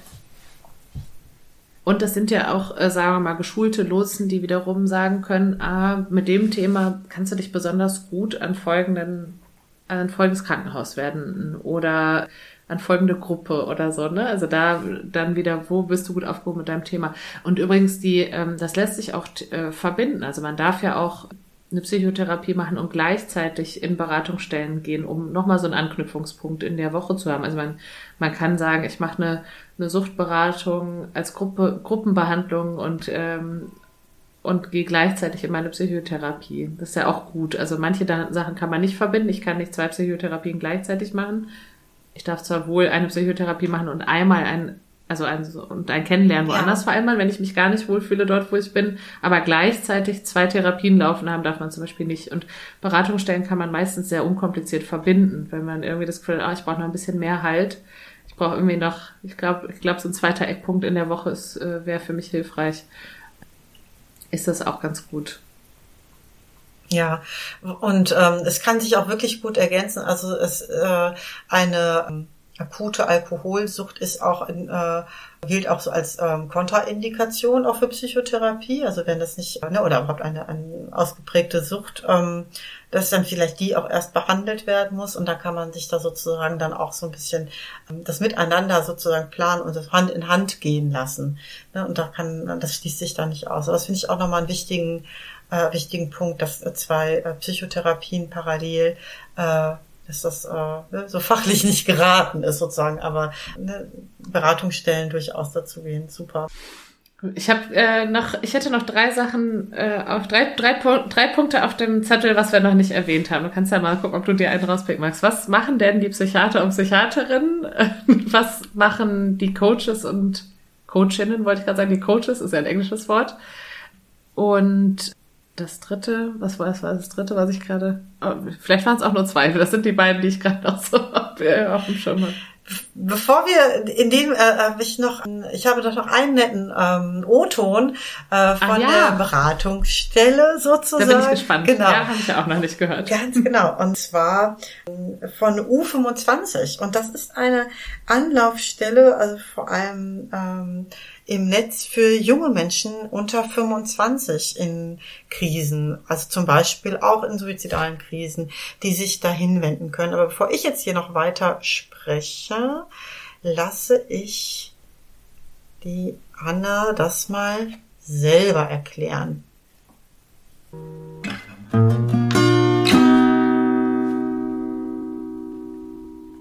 Und das sind ja auch, äh, sagen wir mal, geschulte Lotsen, die wiederum sagen können, ah, mit dem Thema kannst du dich besonders gut an folgenden, an folgendes Krankenhaus werden oder an folgende Gruppe oder so, ne? Also da dann wieder, wo bist du gut aufgehoben mit deinem Thema? Und übrigens, die, ähm, das lässt sich auch äh, verbinden. Also man darf ja auch eine Psychotherapie machen und gleichzeitig in Beratungsstellen gehen, um nochmal so einen Anknüpfungspunkt in der Woche zu haben. Also man, man kann sagen, ich mache eine, eine Suchtberatung als Gruppe, Gruppenbehandlung und ähm, und gehe gleichzeitig in meine Psychotherapie. Das ist ja auch gut. Also manche Sachen kann man nicht verbinden. Ich kann nicht zwei Psychotherapien gleichzeitig machen ich darf zwar wohl eine Psychotherapie machen und einmal ein, also ein, und ein Kennenlernen woanders ja. vereinbaren, wenn ich mich gar nicht wohlfühle dort, wo ich bin, aber gleichzeitig zwei Therapien laufen haben darf man zum Beispiel nicht. Und Beratungsstellen kann man meistens sehr unkompliziert verbinden, wenn man irgendwie das Gefühl hat, ah, ich brauche noch ein bisschen mehr Halt. Ich brauche irgendwie noch, ich glaube, ich glaube, so ein zweiter Eckpunkt in der Woche ist, äh, wäre für mich hilfreich. Ist das auch ganz gut. Ja, und ähm, es kann sich auch wirklich gut ergänzen. Also es äh, eine ähm, akute Alkoholsucht ist auch in, äh, gilt auch so als ähm, Kontraindikation auch für Psychotherapie. Also wenn das nicht ne, oder überhaupt eine, eine ausgeprägte Sucht, ähm, dass dann vielleicht die auch erst behandelt werden muss und da kann man sich da sozusagen dann auch so ein bisschen ähm, das Miteinander sozusagen planen und das Hand in Hand gehen lassen. Ne, und da kann das schließt sich da nicht aus. Aber das finde ich auch nochmal einen wichtigen äh, wichtigen Punkt, dass zwei äh, Psychotherapien parallel äh, dass das äh, ne, so fachlich nicht geraten ist sozusagen, aber ne, Beratungsstellen durchaus dazu gehen. Super. Ich habe äh, noch, ich hätte noch drei Sachen äh, auf drei, drei, drei Punkte auf dem Zettel, was wir noch nicht erwähnt haben. Du kannst ja mal gucken, ob du dir einen rauspicken magst. Was machen denn die Psychiater und Psychiaterinnen? was machen die Coaches und Coachinnen, wollte ich gerade sagen, die Coaches ist ja ein englisches Wort. Und das dritte, was war, was war das dritte, was ich gerade, oh, vielleicht waren es auch nur zwei, das sind die beiden, die ich gerade noch so auf dem Schirm habe. Bevor wir in dem äh, habe ich noch, ich habe doch noch einen netten ähm, O-Ton äh, von ja. der Beratungsstelle sozusagen. Da bin ich gespannt. Genau. Ja, habe ich ja auch noch nicht gehört. Ganz genau. Und zwar äh, von U25. Und das ist eine Anlaufstelle, also vor allem ähm, im Netz für junge Menschen unter 25 in Krisen, also zum Beispiel auch in suizidalen Krisen, die sich dahin wenden können. Aber bevor ich jetzt hier noch weiter spreche, lasse ich die Anna das mal selber erklären.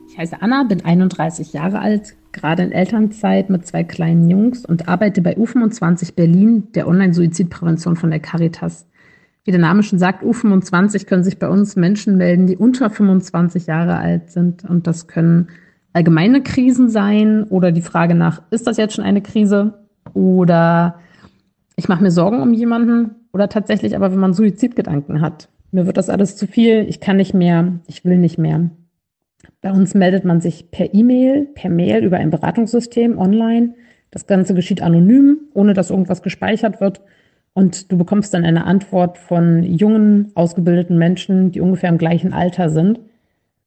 Ich heiße Anna, bin 31 Jahre alt, gerade in Elternzeit mit zwei kleinen Jungs und arbeite bei U25 Berlin, der Online-Suizidprävention von der Caritas. Wie der Name schon sagt, U25 können sich bei uns Menschen melden, die unter 25 Jahre alt sind. Und das können allgemeine Krisen sein oder die Frage nach, ist das jetzt schon eine Krise? Oder ich mache mir Sorgen um jemanden oder tatsächlich aber, wenn man Suizidgedanken hat. Mir wird das alles zu viel, ich kann nicht mehr, ich will nicht mehr. Bei uns meldet man sich per E-Mail, per Mail über ein Beratungssystem online. Das Ganze geschieht anonym, ohne dass irgendwas gespeichert wird. Und du bekommst dann eine Antwort von jungen, ausgebildeten Menschen, die ungefähr im gleichen Alter sind.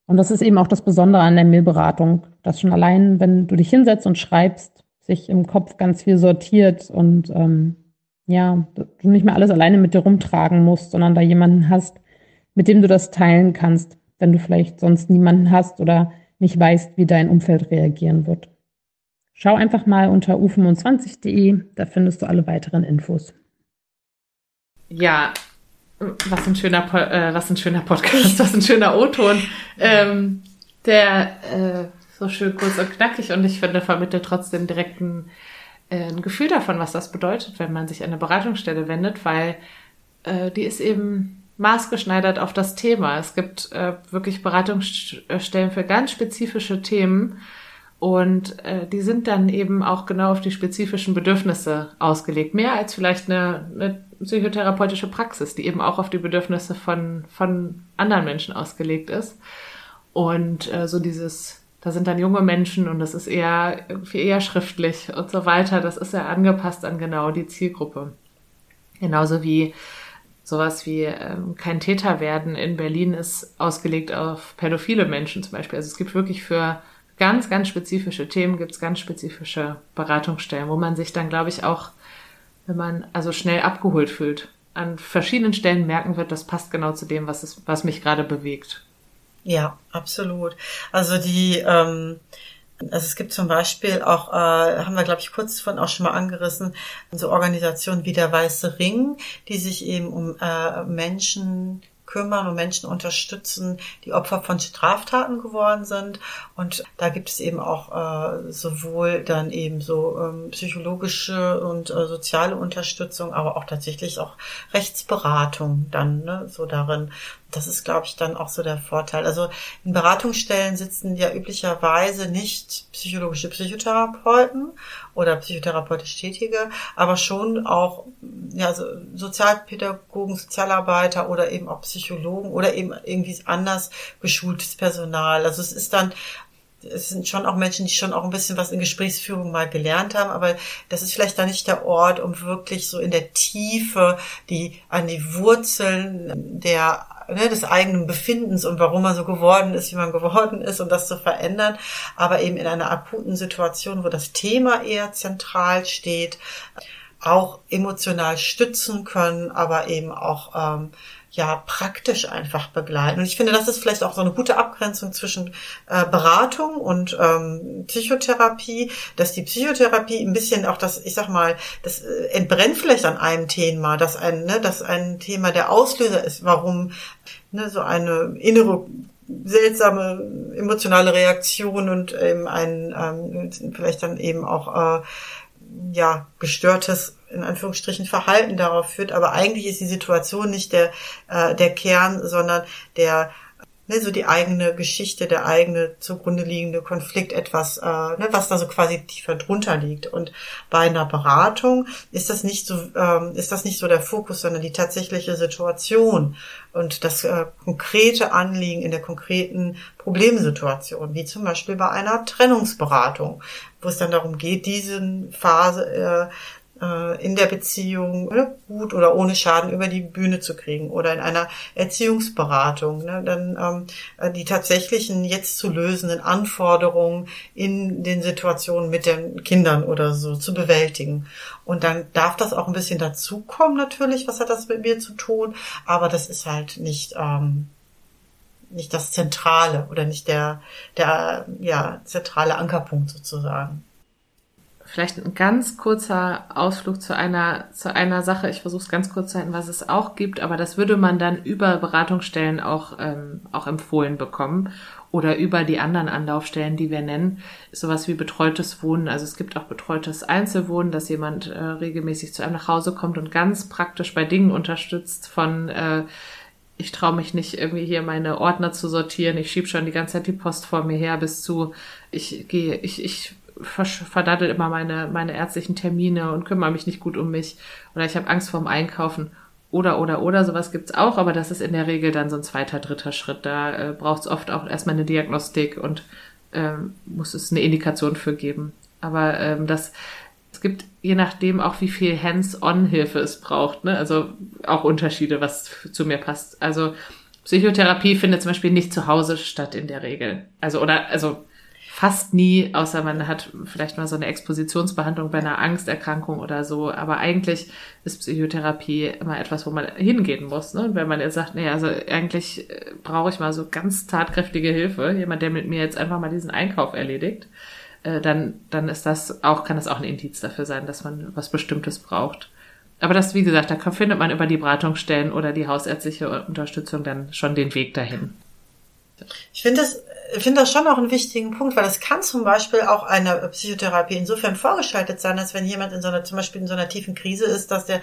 Und das ist eben auch das Besondere an der Mailberatung, dass schon allein, wenn du dich hinsetzt und schreibst, sich im Kopf ganz viel sortiert und ähm, ja, du nicht mehr alles alleine mit dir rumtragen musst, sondern da jemanden hast, mit dem du das teilen kannst wenn du vielleicht sonst niemanden hast oder nicht weißt, wie dein Umfeld reagieren wird. Schau einfach mal unter u25.de, da findest du alle weiteren Infos. Ja, was ein schöner, äh, was ein schöner Podcast, was ein schöner O-Ton, ähm, der äh, so schön kurz und knackig und ich finde, vermittelt trotzdem direkt ein, äh, ein Gefühl davon, was das bedeutet, wenn man sich an eine Beratungsstelle wendet, weil äh, die ist eben maßgeschneidert auf das Thema. Es gibt äh, wirklich Beratungsstellen für ganz spezifische Themen. Und äh, die sind dann eben auch genau auf die spezifischen Bedürfnisse ausgelegt. Mehr als vielleicht eine, eine psychotherapeutische Praxis, die eben auch auf die Bedürfnisse von, von anderen Menschen ausgelegt ist. Und äh, so dieses, da sind dann junge Menschen und das ist eher irgendwie eher schriftlich und so weiter. Das ist ja angepasst an genau die Zielgruppe. Genauso wie sowas wie ähm, kein Täter werden in Berlin ist ausgelegt auf pädophile Menschen zum Beispiel. Also es gibt wirklich für ganz, ganz spezifische Themen gibt es ganz spezifische Beratungsstellen, wo man sich dann, glaube ich, auch, wenn man also schnell abgeholt fühlt, an verschiedenen Stellen merken wird, das passt genau zu dem, was, es, was mich gerade bewegt. Ja, absolut. Also die, ähm, also es gibt zum Beispiel auch, äh, haben wir glaube ich kurz von auch schon mal angerissen, so Organisationen wie der Weiße Ring, die sich eben um äh, Menschen kümmern und Menschen unterstützen, die Opfer von Straftaten geworden sind. Und da gibt es eben auch äh, sowohl dann eben so ähm, psychologische und äh, soziale Unterstützung, aber auch tatsächlich auch Rechtsberatung dann ne, so darin das ist, glaube ich, dann auch so der Vorteil. Also in Beratungsstellen sitzen ja üblicherweise nicht psychologische Psychotherapeuten oder psychotherapeutisch Tätige, aber schon auch ja, also Sozialpädagogen, Sozialarbeiter oder eben auch Psychologen oder eben irgendwie anders geschultes Personal. Also es ist dann es sind schon auch Menschen, die schon auch ein bisschen was in Gesprächsführung mal gelernt haben, aber das ist vielleicht da nicht der Ort, um wirklich so in der Tiefe die an die Wurzeln der ne, des eigenen Befindens und warum man so geworden ist, wie man geworden ist und das zu verändern, aber eben in einer akuten Situation, wo das Thema eher zentral steht, auch emotional stützen können, aber eben auch ähm, ja praktisch einfach begleiten. Und ich finde, das ist vielleicht auch so eine gute Abgrenzung zwischen äh, Beratung und ähm, Psychotherapie, dass die Psychotherapie ein bisschen auch das, ich sag mal, das äh, entbrennt vielleicht an einem Thema, dass ein, ne, dass ein Thema der Auslöser ist, warum ne, so eine innere seltsame emotionale Reaktion und eben ein ähm, vielleicht dann eben auch äh, ja gestörtes in Anführungsstrichen Verhalten darauf führt, aber eigentlich ist die Situation nicht der äh, der Kern, sondern der ne, so die eigene Geschichte, der eigene zugrunde liegende Konflikt etwas, äh, ne, was da so quasi tiefer drunter liegt. Und bei einer Beratung ist das nicht so, ähm, ist das nicht so der Fokus, sondern die tatsächliche Situation und das äh, konkrete Anliegen in der konkreten Problemsituation, wie zum Beispiel bei einer Trennungsberatung, wo es dann darum geht, diese Phase äh, äh, in der Beziehung ne, gut oder ohne Schaden über die Bühne zu kriegen oder in einer Erziehungsberatung, ne, dann ähm, äh, die tatsächlichen jetzt zu lösenden Anforderungen in den Situationen mit den Kindern oder so zu bewältigen. Und dann darf das auch ein bisschen dazukommen natürlich, was hat das mit mir zu tun, aber das ist halt nicht ähm, nicht das Zentrale oder nicht der der ja zentrale Ankerpunkt sozusagen. Vielleicht ein ganz kurzer Ausflug zu einer, zu einer Sache. Ich versuche es ganz kurz zu halten, was es auch gibt, aber das würde man dann über Beratungsstellen auch, ähm, auch empfohlen bekommen oder über die anderen Anlaufstellen, die wir nennen. Sowas wie betreutes Wohnen. Also es gibt auch betreutes Einzelwohnen, dass jemand äh, regelmäßig zu einem nach Hause kommt und ganz praktisch bei Dingen unterstützt von äh, ich traue mich nicht irgendwie hier meine Ordner zu sortieren, ich schieb schon die ganze Zeit die Post vor mir her bis zu ich gehe ich ich verdaddel immer meine, meine ärztlichen Termine und kümmere mich nicht gut um mich oder ich habe Angst vorm Einkaufen oder oder oder sowas gibt's auch, aber das ist in der Regel dann so ein zweiter, dritter Schritt. Da äh, braucht es oft auch erstmal eine Diagnostik und ähm, muss es eine Indikation für geben. Aber ähm, das es gibt je nachdem auch, wie viel Hands-on-Hilfe es braucht, ne? Also auch Unterschiede, was zu mir passt. Also Psychotherapie findet zum Beispiel nicht zu Hause statt in der Regel. Also oder also fast nie, außer man hat vielleicht mal so eine Expositionsbehandlung bei einer Angsterkrankung oder so. Aber eigentlich ist Psychotherapie immer etwas, wo man hingehen muss. Ne? Und wenn man jetzt sagt, nee, also eigentlich äh, brauche ich mal so ganz tatkräftige Hilfe, jemand, der mit mir jetzt einfach mal diesen Einkauf erledigt, äh, dann, dann ist das auch, kann das auch ein Indiz dafür sein, dass man was Bestimmtes braucht. Aber das, wie gesagt, da findet man über die Beratungsstellen oder die hausärztliche Unterstützung dann schon den Weg dahin. Ich finde das finde das schon auch einen wichtigen Punkt, weil es kann zum Beispiel auch einer Psychotherapie insofern vorgeschaltet sein, als wenn jemand in so einer, zum Beispiel in so einer tiefen Krise ist, dass der,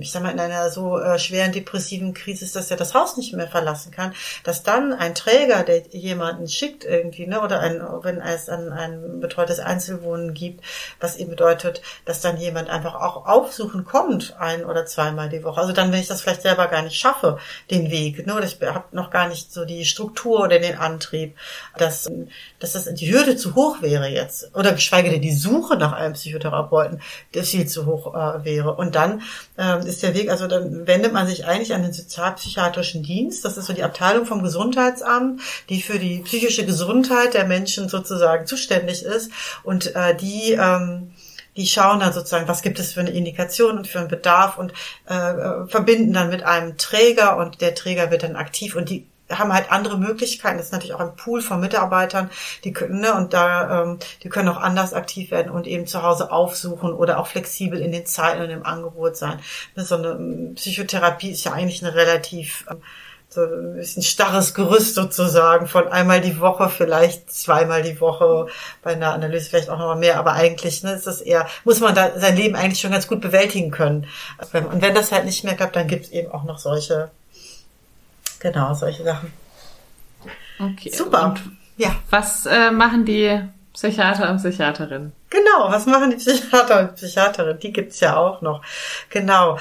ich sag mal, in einer so äh, schweren depressiven Krise ist, dass er das Haus nicht mehr verlassen kann, dass dann ein Träger, der jemanden schickt irgendwie, ne, oder ein, wenn es ein, ein betreutes Einzelwohnen gibt, was eben bedeutet, dass dann jemand einfach auch aufsuchen kommt, ein oder zweimal die Woche. Also dann, wenn ich das vielleicht selber gar nicht schaffe, den Weg, ne, oder ich habe noch gar nicht so die Struktur oder den Antrieb, dass, dass das die Hürde zu hoch wäre jetzt. Oder geschweige denn die Suche nach einem Psychotherapeuten, der viel zu hoch äh, wäre. Und dann äh, ist der Weg, also dann wendet man sich eigentlich an den sozialpsychiatrischen Dienst. Das ist so die Abteilung vom Gesundheitsamt, die für die psychische Gesundheit der Menschen sozusagen zuständig ist. Und äh, die ähm, die schauen dann sozusagen, was gibt es für eine Indikation und für einen Bedarf und äh, äh verbinden dann mit einem Träger und der Träger wird dann aktiv und die haben halt andere Möglichkeiten. Das ist natürlich auch ein Pool von Mitarbeitern, die können, ne, und da, ähm, die können auch anders aktiv werden und eben zu Hause aufsuchen oder auch flexibel in den Zeiten und im Angebot sein. Ne, so eine ähm, Psychotherapie ist ja eigentlich eine relativ ähm, so ein starres Gerüst sozusagen von einmal die Woche, vielleicht zweimal die Woche, bei einer Analyse vielleicht auch noch mal mehr, aber eigentlich ne, ist das eher, muss man da sein Leben eigentlich schon ganz gut bewältigen können. Und wenn das halt nicht mehr klappt, dann gibt es eben auch noch solche Genau, solche Sachen. Okay. Super. Und ja. Was äh, machen die Psychiater und Psychiaterinnen? Genau, was machen die Psychiater und Psychiaterinnen? Die gibt's ja auch noch. Genau.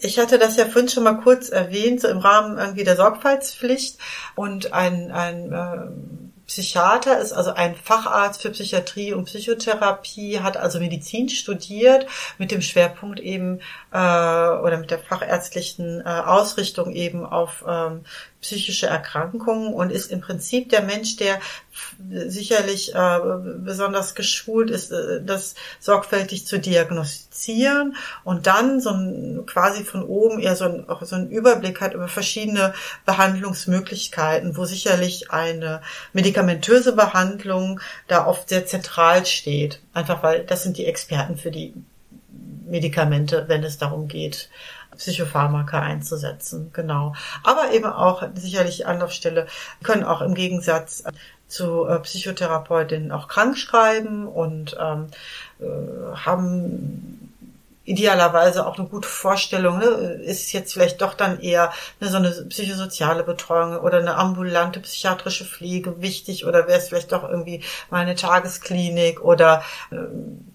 Ich hatte das ja vorhin schon mal kurz erwähnt, so im Rahmen irgendwie der Sorgfaltspflicht und ein, ein äh, Psychiater ist also ein Facharzt für Psychiatrie und Psychotherapie, hat also Medizin studiert mit dem Schwerpunkt eben äh, oder mit der fachärztlichen äh, Ausrichtung eben auf ähm, psychische Erkrankungen und ist im Prinzip der Mensch, der sicherlich äh, besonders geschult ist, äh, das sorgfältig zu diagnostizieren und dann so ein, quasi von oben eher so ein, auch so einen Überblick hat über verschiedene Behandlungsmöglichkeiten, wo sicherlich eine medikamentöse Behandlung da oft sehr zentral steht. Einfach weil das sind die Experten für die Medikamente, wenn es darum geht, Psychopharmaka einzusetzen, genau. Aber eben auch sicherlich Anlaufstelle können auch im Gegensatz zu äh, Psychotherapeutinnen auch krank schreiben und ähm, äh, haben idealerweise auch eine gute Vorstellung, ne? ist jetzt vielleicht doch dann eher ne, so eine psychosoziale Betreuung oder eine ambulante psychiatrische Pflege wichtig oder wäre es vielleicht doch irgendwie mal eine Tagesklinik oder ähm,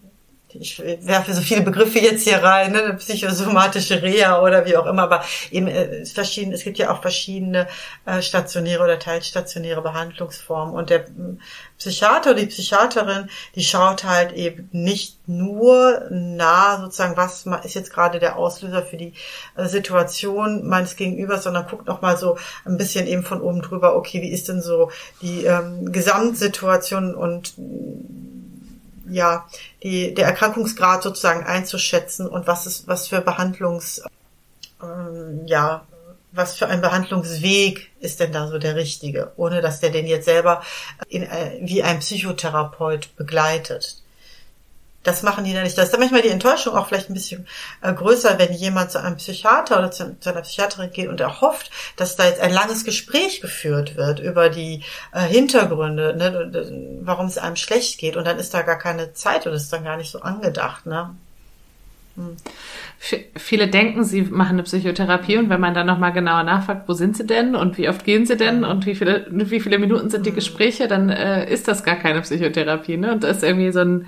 ich werfe so viele Begriffe jetzt hier rein, ne, psychosomatische Reha oder wie auch immer, aber eben äh, verschieden, es gibt ja auch verschiedene äh, stationäre oder teilstationäre Behandlungsformen. Und der hm, Psychiater oder die Psychiaterin, die schaut halt eben nicht nur nah sozusagen, was ist jetzt gerade der Auslöser für die äh, Situation meines Gegenübers, sondern guckt noch mal so ein bisschen eben von oben drüber, okay, wie ist denn so die ähm, Gesamtsituation und ja, die, der Erkrankungsgrad sozusagen einzuschätzen und was ist, was für Behandlungs, ähm, ja, was für ein Behandlungsweg ist denn da so der richtige, ohne dass der den jetzt selber in, äh, wie ein Psychotherapeut begleitet das machen die dann nicht. Da ist dann manchmal die Enttäuschung auch vielleicht ein bisschen äh, größer, wenn jemand zu einem Psychiater oder zu, zu, einer Psychiaterin geht und er hofft, dass da jetzt ein langes Gespräch geführt wird über die äh, Hintergründe, ne, warum es einem schlecht geht. Und dann ist da gar keine Zeit oder ist dann gar nicht so angedacht. Ne? Hm. Viele denken, sie machen eine Psychotherapie und wenn man dann nochmal genauer nachfragt, wo sind sie denn und wie oft gehen sie denn und wie viele, wie viele Minuten sind die hm. Gespräche, dann äh, ist das gar keine Psychotherapie. Ne? Und da ist irgendwie so ein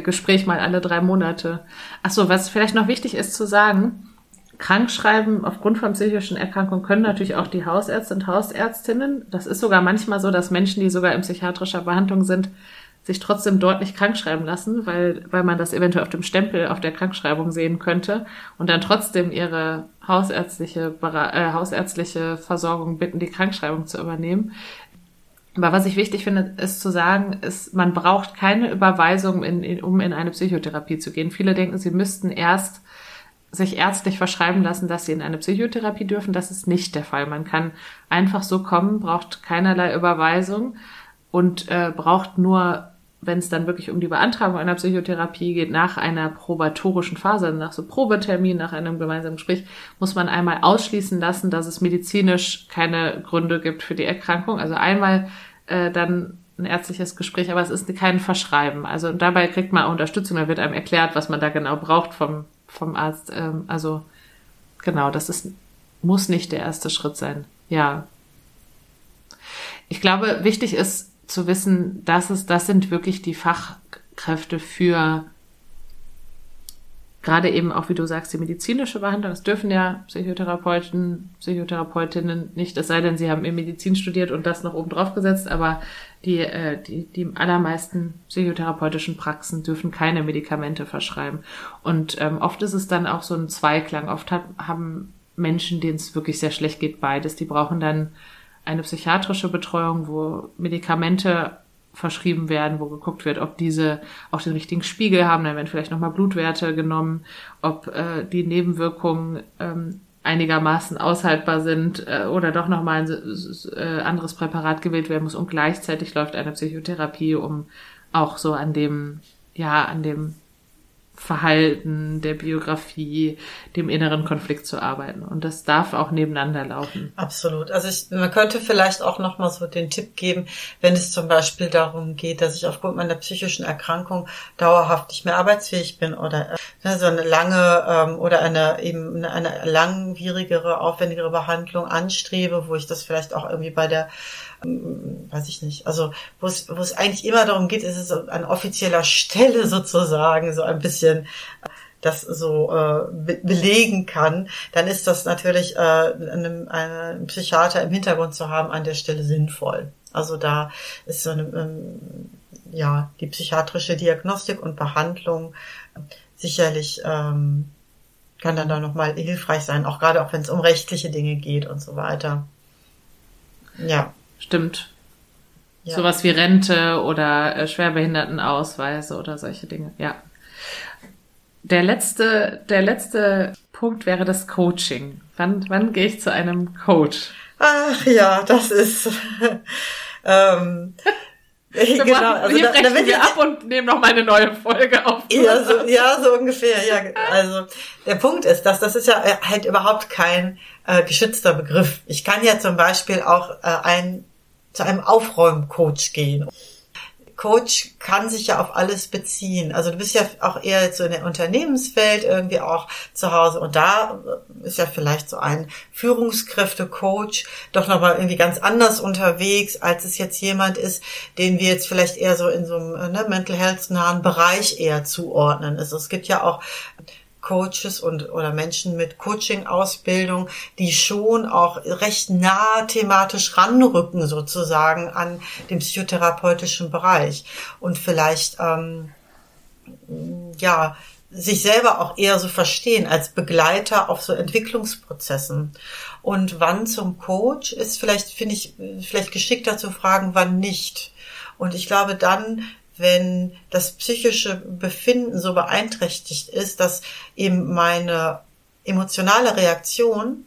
Gespräch mal alle drei Monate. Ach so, was vielleicht noch wichtig ist zu sagen, Krankschreiben aufgrund von psychischen Erkrankungen können natürlich auch die Hausärzte und Hausärztinnen. Das ist sogar manchmal so, dass Menschen, die sogar in psychiatrischer Behandlung sind, sich trotzdem deutlich krankschreiben lassen, weil, weil man das eventuell auf dem Stempel auf der Krankschreibung sehen könnte und dann trotzdem ihre hausärztliche, äh, hausärztliche Versorgung bitten, die Krankschreibung zu übernehmen. Aber was ich wichtig finde, ist zu sagen, ist, man braucht keine Überweisung, in, in, um in eine Psychotherapie zu gehen. Viele denken, sie müssten erst sich ärztlich verschreiben lassen, dass sie in eine Psychotherapie dürfen. Das ist nicht der Fall. Man kann einfach so kommen, braucht keinerlei Überweisung und äh, braucht nur wenn es dann wirklich um die Beantragung einer Psychotherapie geht, nach einer probatorischen Phase, nach so Probetermin, nach einem gemeinsamen Gespräch, muss man einmal ausschließen lassen, dass es medizinisch keine Gründe gibt für die Erkrankung. Also einmal äh, dann ein ärztliches Gespräch, aber es ist kein Verschreiben. Also dabei kriegt man auch Unterstützung, da wird einem erklärt, was man da genau braucht vom, vom Arzt. Ähm, also genau, das ist, muss nicht der erste Schritt sein. Ja. Ich glaube, wichtig ist zu wissen, dass es, das sind wirklich die Fachkräfte für gerade eben auch, wie du sagst, die medizinische Behandlung. Das dürfen ja Psychotherapeuten, Psychotherapeutinnen nicht, es sei denn, sie haben in Medizin studiert und das noch oben drauf gesetzt, aber die, äh, die, die allermeisten psychotherapeutischen Praxen dürfen keine Medikamente verschreiben. Und ähm, oft ist es dann auch so ein Zweiklang. Oft hat, haben Menschen, denen es wirklich sehr schlecht geht, beides. Die brauchen dann eine psychiatrische Betreuung, wo Medikamente verschrieben werden, wo geguckt wird, ob diese auch den richtigen Spiegel haben, dann werden vielleicht nochmal Blutwerte genommen, ob äh, die Nebenwirkungen ähm, einigermaßen aushaltbar sind äh, oder doch nochmal ein äh, anderes Präparat gewählt werden muss. Und gleichzeitig läuft eine Psychotherapie, um auch so an dem, ja, an dem Verhalten, der Biografie, dem inneren Konflikt zu arbeiten. Und das darf auch nebeneinander laufen. Absolut. Also ich, man könnte vielleicht auch nochmal so den Tipp geben, wenn es zum Beispiel darum geht, dass ich aufgrund meiner psychischen Erkrankung dauerhaft nicht mehr arbeitsfähig bin oder ne, so eine lange ähm, oder eine eben eine langwierigere, aufwendigere Behandlung anstrebe, wo ich das vielleicht auch irgendwie bei der weiß ich nicht, also wo es, wo es eigentlich immer darum geht, ist es an offizieller Stelle sozusagen so ein bisschen das so äh, be belegen kann, dann ist das natürlich äh, einem, einem Psychiater im Hintergrund zu haben an der Stelle sinnvoll. Also da ist so eine, ähm, ja, die psychiatrische Diagnostik und Behandlung sicherlich ähm, kann dann da nochmal hilfreich sein, auch gerade auch wenn es um rechtliche Dinge geht und so weiter. Ja. Stimmt. Ja. Sowas wie Rente oder äh, Schwerbehindertenausweise oder solche Dinge, ja. Der letzte, der letzte Punkt wäre das Coaching. Wann, wann gehe ich zu einem Coach? Ach ja, das ist. ähm, wir genau, also hier da, brechen da wir ab und nehmen noch mal eine neue Folge auf. Ja so, ja, so ungefähr. Ja, also der Punkt ist, dass das ist ja halt überhaupt kein äh, geschützter Begriff. Ich kann ja zum Beispiel auch äh, ein zu einem Aufräumcoach gehen. Coach kann sich ja auf alles beziehen. Also du bist ja auch eher so in der Unternehmenswelt irgendwie auch zu Hause und da ist ja vielleicht so ein Führungskräfte-Coach doch nochmal irgendwie ganz anders unterwegs, als es jetzt jemand ist, den wir jetzt vielleicht eher so in so einem ne, Mental Health nahen Bereich eher zuordnen. Also es gibt ja auch Coaches und oder Menschen mit Coaching-Ausbildung, die schon auch recht nah thematisch ranrücken sozusagen an den psychotherapeutischen Bereich und vielleicht ähm, ja sich selber auch eher so verstehen als Begleiter auf so Entwicklungsprozessen. Und wann zum Coach ist vielleicht, finde ich, vielleicht geschickter zu fragen, wann nicht. Und ich glaube, dann wenn das psychische Befinden so beeinträchtigt ist, dass eben meine emotionale Reaktion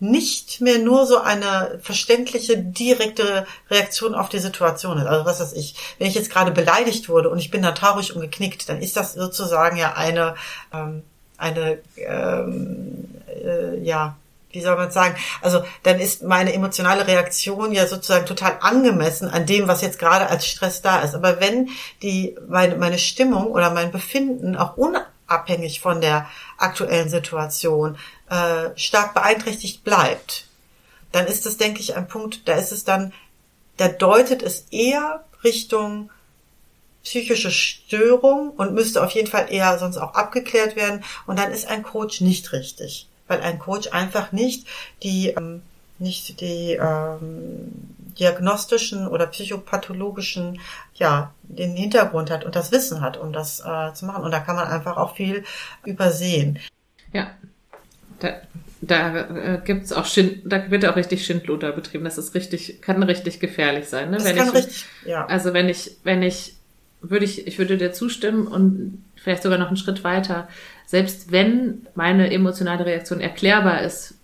nicht mehr nur so eine verständliche, direkte Reaktion auf die Situation ist. Also was weiß ich, wenn ich jetzt gerade beleidigt wurde und ich bin dann traurig und geknickt, dann ist das sozusagen ja eine, ähm, eine ähm, äh, ja, wie soll man sagen, also dann ist meine emotionale Reaktion ja sozusagen total angemessen an dem, was jetzt gerade als Stress da ist. Aber wenn die meine, meine Stimmung oder mein Befinden auch unabhängig von der aktuellen Situation äh, stark beeinträchtigt bleibt, dann ist das, denke ich, ein Punkt, da ist es dann, da deutet es eher Richtung psychische Störung und müsste auf jeden Fall eher sonst auch abgeklärt werden. Und dann ist ein Coach nicht richtig weil ein Coach einfach nicht die ähm, nicht die ähm, diagnostischen oder psychopathologischen ja den Hintergrund hat und das Wissen hat, um das äh, zu machen. Und da kann man einfach auch viel übersehen. Ja, da, da äh, gibt's auch Schind, da wird auch richtig Schindluder betrieben. Das ist richtig, kann richtig gefährlich sein. Ne? Das wenn kann ich, richtig, ja. Also wenn ich, wenn ich, würde ich, ich würde dir zustimmen und vielleicht sogar noch einen Schritt weiter selbst wenn meine emotionale Reaktion erklärbar ist,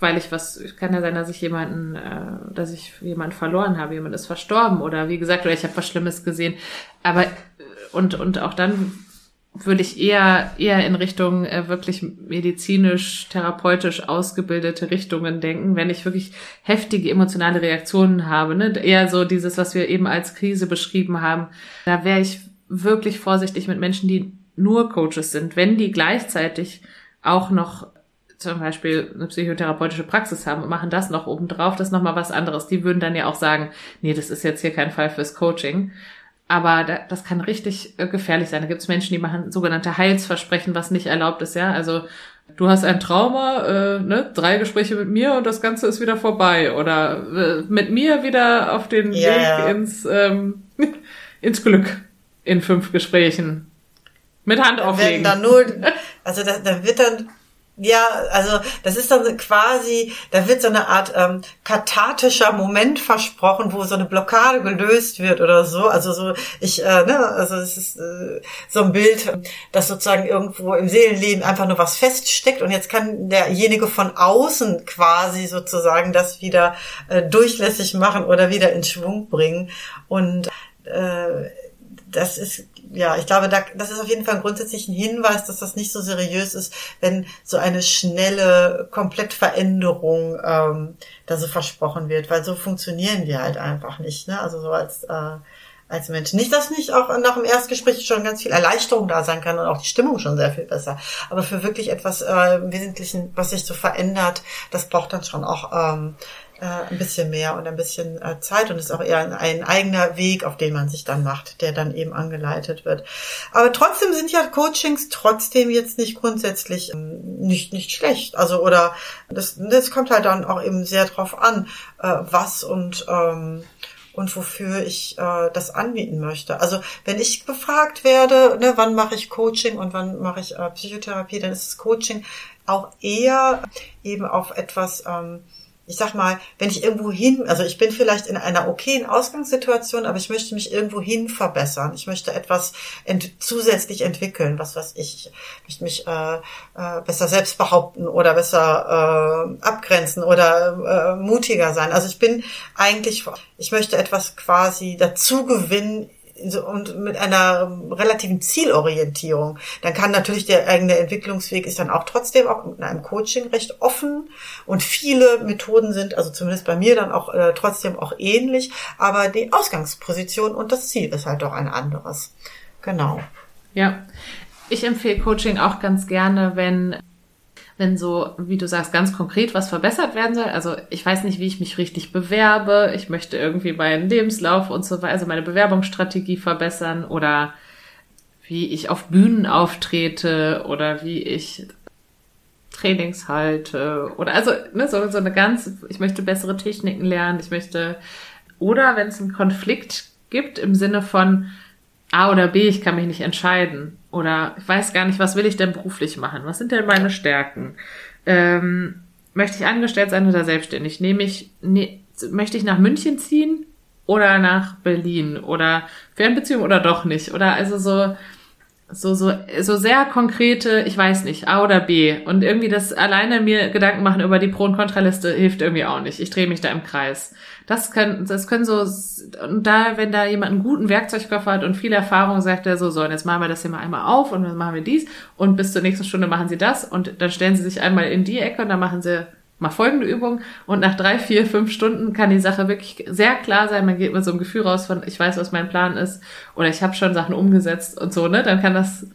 weil ich was, kann ja sein, dass ich jemanden, äh, dass ich jemanden verloren habe, jemand ist verstorben oder wie gesagt, oder ich habe was Schlimmes gesehen. Aber äh, und und auch dann würde ich eher eher in Richtung äh, wirklich medizinisch therapeutisch ausgebildete Richtungen denken, wenn ich wirklich heftige emotionale Reaktionen habe, ne? eher so dieses, was wir eben als Krise beschrieben haben. Da wäre ich wirklich vorsichtig mit Menschen, die nur Coaches sind, wenn die gleichzeitig auch noch zum Beispiel eine psychotherapeutische Praxis haben und machen das noch obendrauf, das ist nochmal was anderes. Die würden dann ja auch sagen, nee, das ist jetzt hier kein Fall fürs Coaching. Aber da, das kann richtig äh, gefährlich sein. Da gibt es Menschen, die machen sogenannte Heilsversprechen, was nicht erlaubt ist, ja. Also du hast ein Trauma, äh, ne, drei Gespräche mit mir und das Ganze ist wieder vorbei. Oder äh, mit mir wieder auf den yeah. Weg ins, ähm, ins Glück in fünf Gesprächen. Mit Hand auflegen. Dann nur, also da, da wird dann ja, also das ist dann quasi, da wird so eine Art ähm, kathartischer Moment versprochen, wo so eine Blockade gelöst wird oder so. Also so, ich, äh, ne, also es ist äh, so ein Bild, dass sozusagen irgendwo im Seelenleben einfach nur was feststeckt und jetzt kann derjenige von außen quasi sozusagen das wieder äh, durchlässig machen oder wieder in Schwung bringen. Und äh, das ist ja, ich glaube, da, das ist auf jeden Fall ein Hinweis, dass das nicht so seriös ist, wenn so eine schnelle Komplettveränderung ähm, da so versprochen wird, weil so funktionieren wir halt einfach nicht. Ne? Also so als äh, als Mensch. Nicht, dass nicht auch nach dem Erstgespräch schon ganz viel Erleichterung da sein kann und auch die Stimmung schon sehr viel besser. Aber für wirklich etwas äh, im Wesentlichen, was sich so verändert, das braucht dann schon auch ähm, äh, ein bisschen mehr und ein bisschen äh, Zeit und ist auch eher ein, ein, eigener Weg, auf den man sich dann macht, der dann eben angeleitet wird. Aber trotzdem sind ja Coachings trotzdem jetzt nicht grundsätzlich ähm, nicht nicht schlecht. Also oder das, das kommt halt dann auch eben sehr drauf an, äh, was und ähm, und wofür ich äh, das anbieten möchte. Also wenn ich befragt werde, ne, wann mache ich Coaching und wann mache ich äh, Psychotherapie, dann ist das Coaching auch eher eben auf etwas ähm, ich sag mal, wenn ich irgendwo hin, also ich bin vielleicht in einer okayen Ausgangssituation, aber ich möchte mich irgendwo hin verbessern. Ich möchte etwas ent zusätzlich entwickeln, was weiß ich. Ich möchte mich äh, äh, besser selbst behaupten oder besser äh, abgrenzen oder äh, mutiger sein. Also ich bin eigentlich, ich möchte etwas quasi dazu gewinnen und mit einer relativen Zielorientierung, dann kann natürlich der eigene Entwicklungsweg ist dann auch trotzdem auch mit einem Coaching recht offen und viele Methoden sind, also zumindest bei mir dann auch äh, trotzdem auch ähnlich, aber die Ausgangsposition und das Ziel ist halt doch ein anderes. Genau. Ja. Ich empfehle Coaching auch ganz gerne, wenn wenn so, wie du sagst, ganz konkret was verbessert werden soll. Also ich weiß nicht, wie ich mich richtig bewerbe. Ich möchte irgendwie meinen Lebenslauf und so weiter, also meine Bewerbungsstrategie verbessern oder wie ich auf Bühnen auftrete oder wie ich Trainings halte oder also ne, so, so eine ganz, ich möchte bessere Techniken lernen, ich möchte oder wenn es einen Konflikt gibt im Sinne von A oder B, ich kann mich nicht entscheiden oder ich weiß gar nicht, was will ich denn beruflich machen? Was sind denn meine Stärken? Ähm, möchte ich angestellt sein oder selbstständig? Nehme ich, ne, möchte ich nach München ziehen oder nach Berlin oder Fernbeziehung oder doch nicht? Oder also so, so, so, so sehr konkrete, ich weiß nicht, A oder B. Und irgendwie das alleine mir Gedanken machen über die Pro- und Kontraliste hilft irgendwie auch nicht. Ich drehe mich da im Kreis. Das können, das können so, und da, wenn da jemand einen guten Werkzeugkoffer hat und viel Erfahrung, sagt er so, so, und jetzt machen wir das hier mal einmal auf und dann machen wir dies und bis zur nächsten Stunde machen sie das und dann stellen sie sich einmal in die Ecke und dann machen sie mal folgende Übung und nach drei, vier, fünf Stunden kann die Sache wirklich sehr klar sein. Man geht mit so einem Gefühl raus von, ich weiß, was mein Plan ist oder ich habe schon Sachen umgesetzt und so, ne? Dann kann das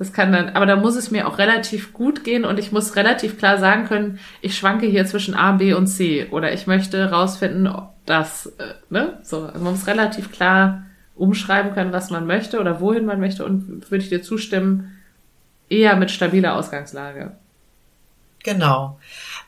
das kann dann, aber da muss es mir auch relativ gut gehen und ich muss relativ klar sagen können, ich schwanke hier zwischen A, B und C oder ich möchte rausfinden, das, äh, ne? So, also man muss relativ klar umschreiben können, was man möchte oder wohin man möchte und würde ich dir zustimmen, eher mit stabiler Ausgangslage. Genau.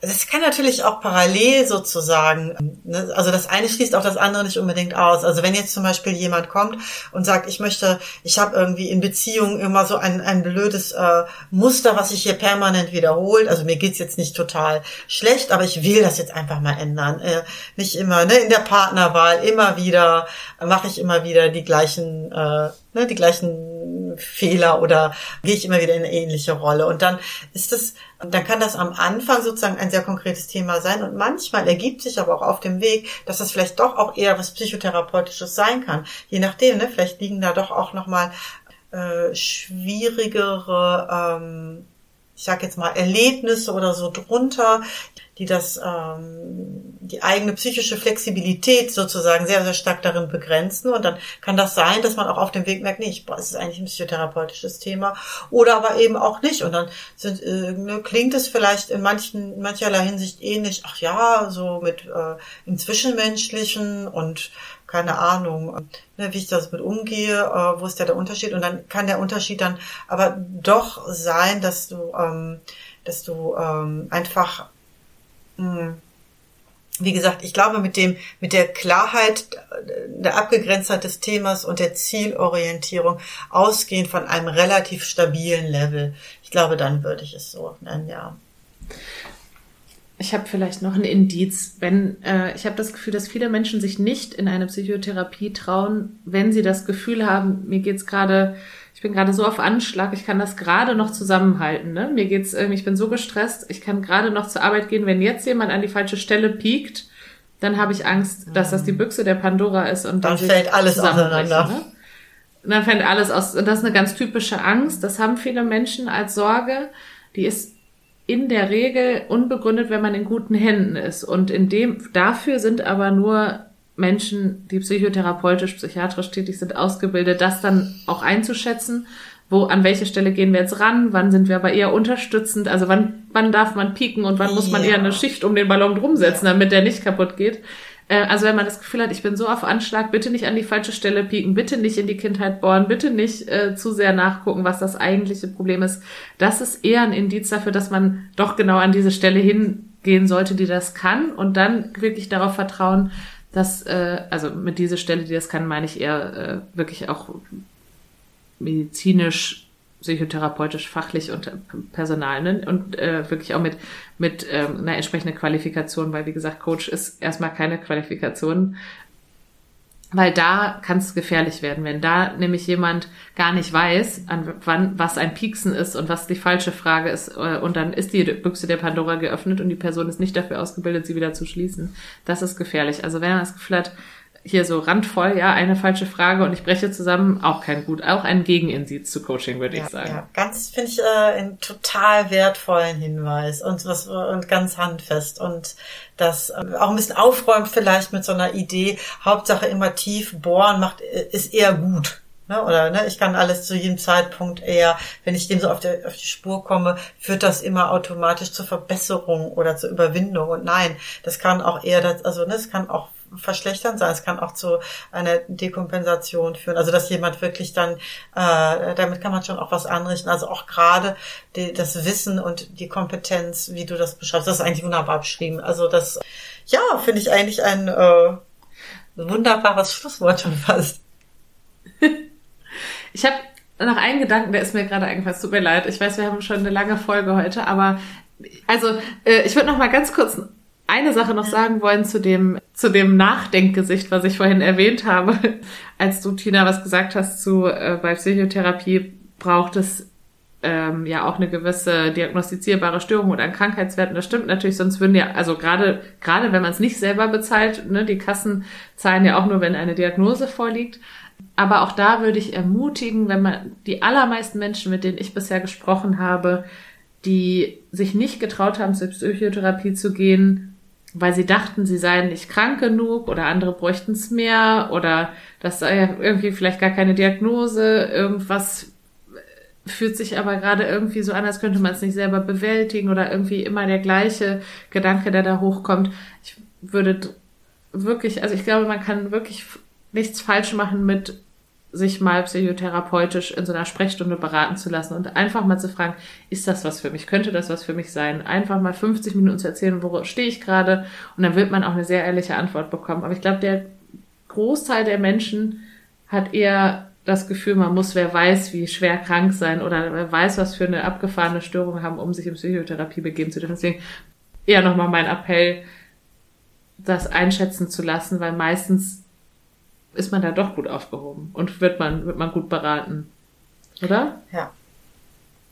Es kann natürlich auch parallel sozusagen, ne, also das eine schließt auch das andere nicht unbedingt aus. Also wenn jetzt zum Beispiel jemand kommt und sagt, ich möchte, ich habe irgendwie in Beziehungen immer so ein, ein blödes äh, Muster, was sich hier permanent wiederholt. Also mir geht's jetzt nicht total schlecht, aber ich will das jetzt einfach mal ändern. Äh, nicht immer, ne, in der Partnerwahl immer wieder, mache ich immer wieder die gleichen äh, ne, die gleichen Fehler oder gehe ich immer wieder in eine ähnliche Rolle. Und dann ist es, dann kann das am Anfang sozusagen ein sehr konkretes Thema sein und manchmal ergibt sich aber auch auf dem Weg, dass das vielleicht doch auch eher was psychotherapeutisches sein kann. Je nachdem, ne, vielleicht liegen da doch auch nochmal äh, schwierigere, ähm, ich sag jetzt mal, Erlebnisse oder so drunter, die das, ähm, die eigene psychische Flexibilität sozusagen sehr, sehr stark darin begrenzen. Und dann kann das sein, dass man auch auf dem Weg merkt, nee, ich, boah, es ist eigentlich ein psychotherapeutisches Thema. Oder aber eben auch nicht. Und dann sind, äh, ne, klingt es vielleicht in manchen, mancherlei Hinsicht ähnlich, ach ja, so mit äh, im Zwischenmenschlichen und keine Ahnung, ne, wie ich das mit umgehe, äh, wo ist da der Unterschied? Und dann kann der Unterschied dann aber doch sein, dass du, ähm, dass du ähm, einfach hm. wie gesagt, ich glaube, mit dem, mit der Klarheit, der Abgegrenztheit des Themas und der Zielorientierung ausgehend von einem relativ stabilen Level. Ich glaube, dann würde ich es so nennen, ja. Ich habe vielleicht noch ein Indiz, wenn äh, ich habe das Gefühl, dass viele Menschen sich nicht in eine Psychotherapie trauen, wenn sie das Gefühl haben, mir geht's gerade ich bin gerade so auf Anschlag, ich kann das gerade noch zusammenhalten. Ne? Mir geht's irgendwie, ich bin so gestresst, ich kann gerade noch zur Arbeit gehen. Wenn jetzt jemand an die falsche Stelle piekt, dann habe ich Angst, dass das die Büchse der Pandora ist und dann, dann fällt alles auseinander. Ne? Und dann fällt alles aus. Und das ist eine ganz typische Angst. Das haben viele Menschen als Sorge. Die ist in der Regel unbegründet, wenn man in guten Händen ist. Und in dem, dafür sind aber nur Menschen, die psychotherapeutisch, psychiatrisch tätig sind, ausgebildet, das dann auch einzuschätzen. Wo, an welche Stelle gehen wir jetzt ran? Wann sind wir aber eher unterstützend? Also wann, wann darf man pieken und wann muss man eher eine Schicht um den Ballon drumsetzen, damit der nicht kaputt geht? Äh, also wenn man das Gefühl hat, ich bin so auf Anschlag, bitte nicht an die falsche Stelle pieken, bitte nicht in die Kindheit bohren, bitte nicht äh, zu sehr nachgucken, was das eigentliche Problem ist. Das ist eher ein Indiz dafür, dass man doch genau an diese Stelle hingehen sollte, die das kann und dann wirklich darauf vertrauen, das, äh, also mit dieser Stelle, die das kann, meine ich eher äh, wirklich auch medizinisch, psychotherapeutisch, fachlich und Personal ne? und äh, wirklich auch mit mit ähm, einer entsprechenden Qualifikation, weil wie gesagt, Coach ist erstmal keine Qualifikation, weil da kann es gefährlich werden, wenn da nämlich jemand gar nicht weiß, an wann was ein Pieksen ist und was die falsche Frage ist äh, und dann ist die Büchse der Pandora geöffnet und die Person ist nicht dafür ausgebildet, sie wieder zu schließen. Das ist gefährlich. Also wenn man das Gefühl hat, hier so randvoll, ja, eine falsche Frage und ich breche zusammen, auch kein gut, auch ein Gegenindiz zu Coaching, würde ja, ich sagen. Ja, ganz finde ich äh, einen total wertvollen Hinweis und was und ganz handfest und das äh, auch ein bisschen aufräumt vielleicht mit so einer Idee. Hauptsache immer tief bohren macht äh, ist eher gut. Ne, oder ne, ich kann alles zu jedem Zeitpunkt eher, wenn ich dem so auf, der, auf die Spur komme, führt das immer automatisch zur Verbesserung oder zur Überwindung. Und nein, das kann auch eher, das, also ne, es kann auch verschlechtern sein. Es kann auch zu einer Dekompensation führen. Also dass jemand wirklich dann, äh, damit kann man schon auch was anrichten. Also auch gerade die, das Wissen und die Kompetenz, wie du das beschreibst, das ist eigentlich wunderbar beschrieben. Also das, ja, finde ich eigentlich ein äh, wunderbares Schlusswort schon fast. ich habe noch einen Gedanken, der ist mir gerade eingefallen. Tut mir leid. Ich weiß, wir haben schon eine lange Folge heute, aber also äh, ich würde noch mal ganz kurz eine Sache noch sagen wollen zu dem, zu dem Nachdenkgesicht, was ich vorhin erwähnt habe, als du, Tina, was gesagt hast zu, äh, bei Psychotherapie braucht es ähm, ja auch eine gewisse diagnostizierbare Störung oder ein Krankheitswert. Und das stimmt natürlich, sonst würden ja, also gerade, gerade wenn man es nicht selber bezahlt, ne, die Kassen zahlen ja auch nur, wenn eine Diagnose vorliegt. Aber auch da würde ich ermutigen, wenn man die allermeisten Menschen, mit denen ich bisher gesprochen habe, die sich nicht getraut haben, zur Psychotherapie zu gehen, weil sie dachten, sie seien nicht krank genug oder andere bräuchten es mehr oder das sei ja irgendwie vielleicht gar keine Diagnose, irgendwas fühlt sich aber gerade irgendwie so an, als könnte man es nicht selber bewältigen oder irgendwie immer der gleiche Gedanke, der da hochkommt. Ich würde wirklich, also ich glaube, man kann wirklich nichts falsch machen mit sich mal psychotherapeutisch in so einer Sprechstunde beraten zu lassen und einfach mal zu fragen, ist das was für mich? Könnte das was für mich sein? Einfach mal 50 Minuten zu erzählen, wo stehe ich gerade? Und dann wird man auch eine sehr ehrliche Antwort bekommen. Aber ich glaube, der Großteil der Menschen hat eher das Gefühl, man muss, wer weiß, wie schwer krank sein oder wer weiß, was für eine abgefahrene Störung haben, um sich in Psychotherapie begeben zu dürfen. Deswegen eher nochmal mein Appell, das einschätzen zu lassen, weil meistens ist man da doch gut aufgehoben und wird man, wird man gut beraten. Oder? Ja.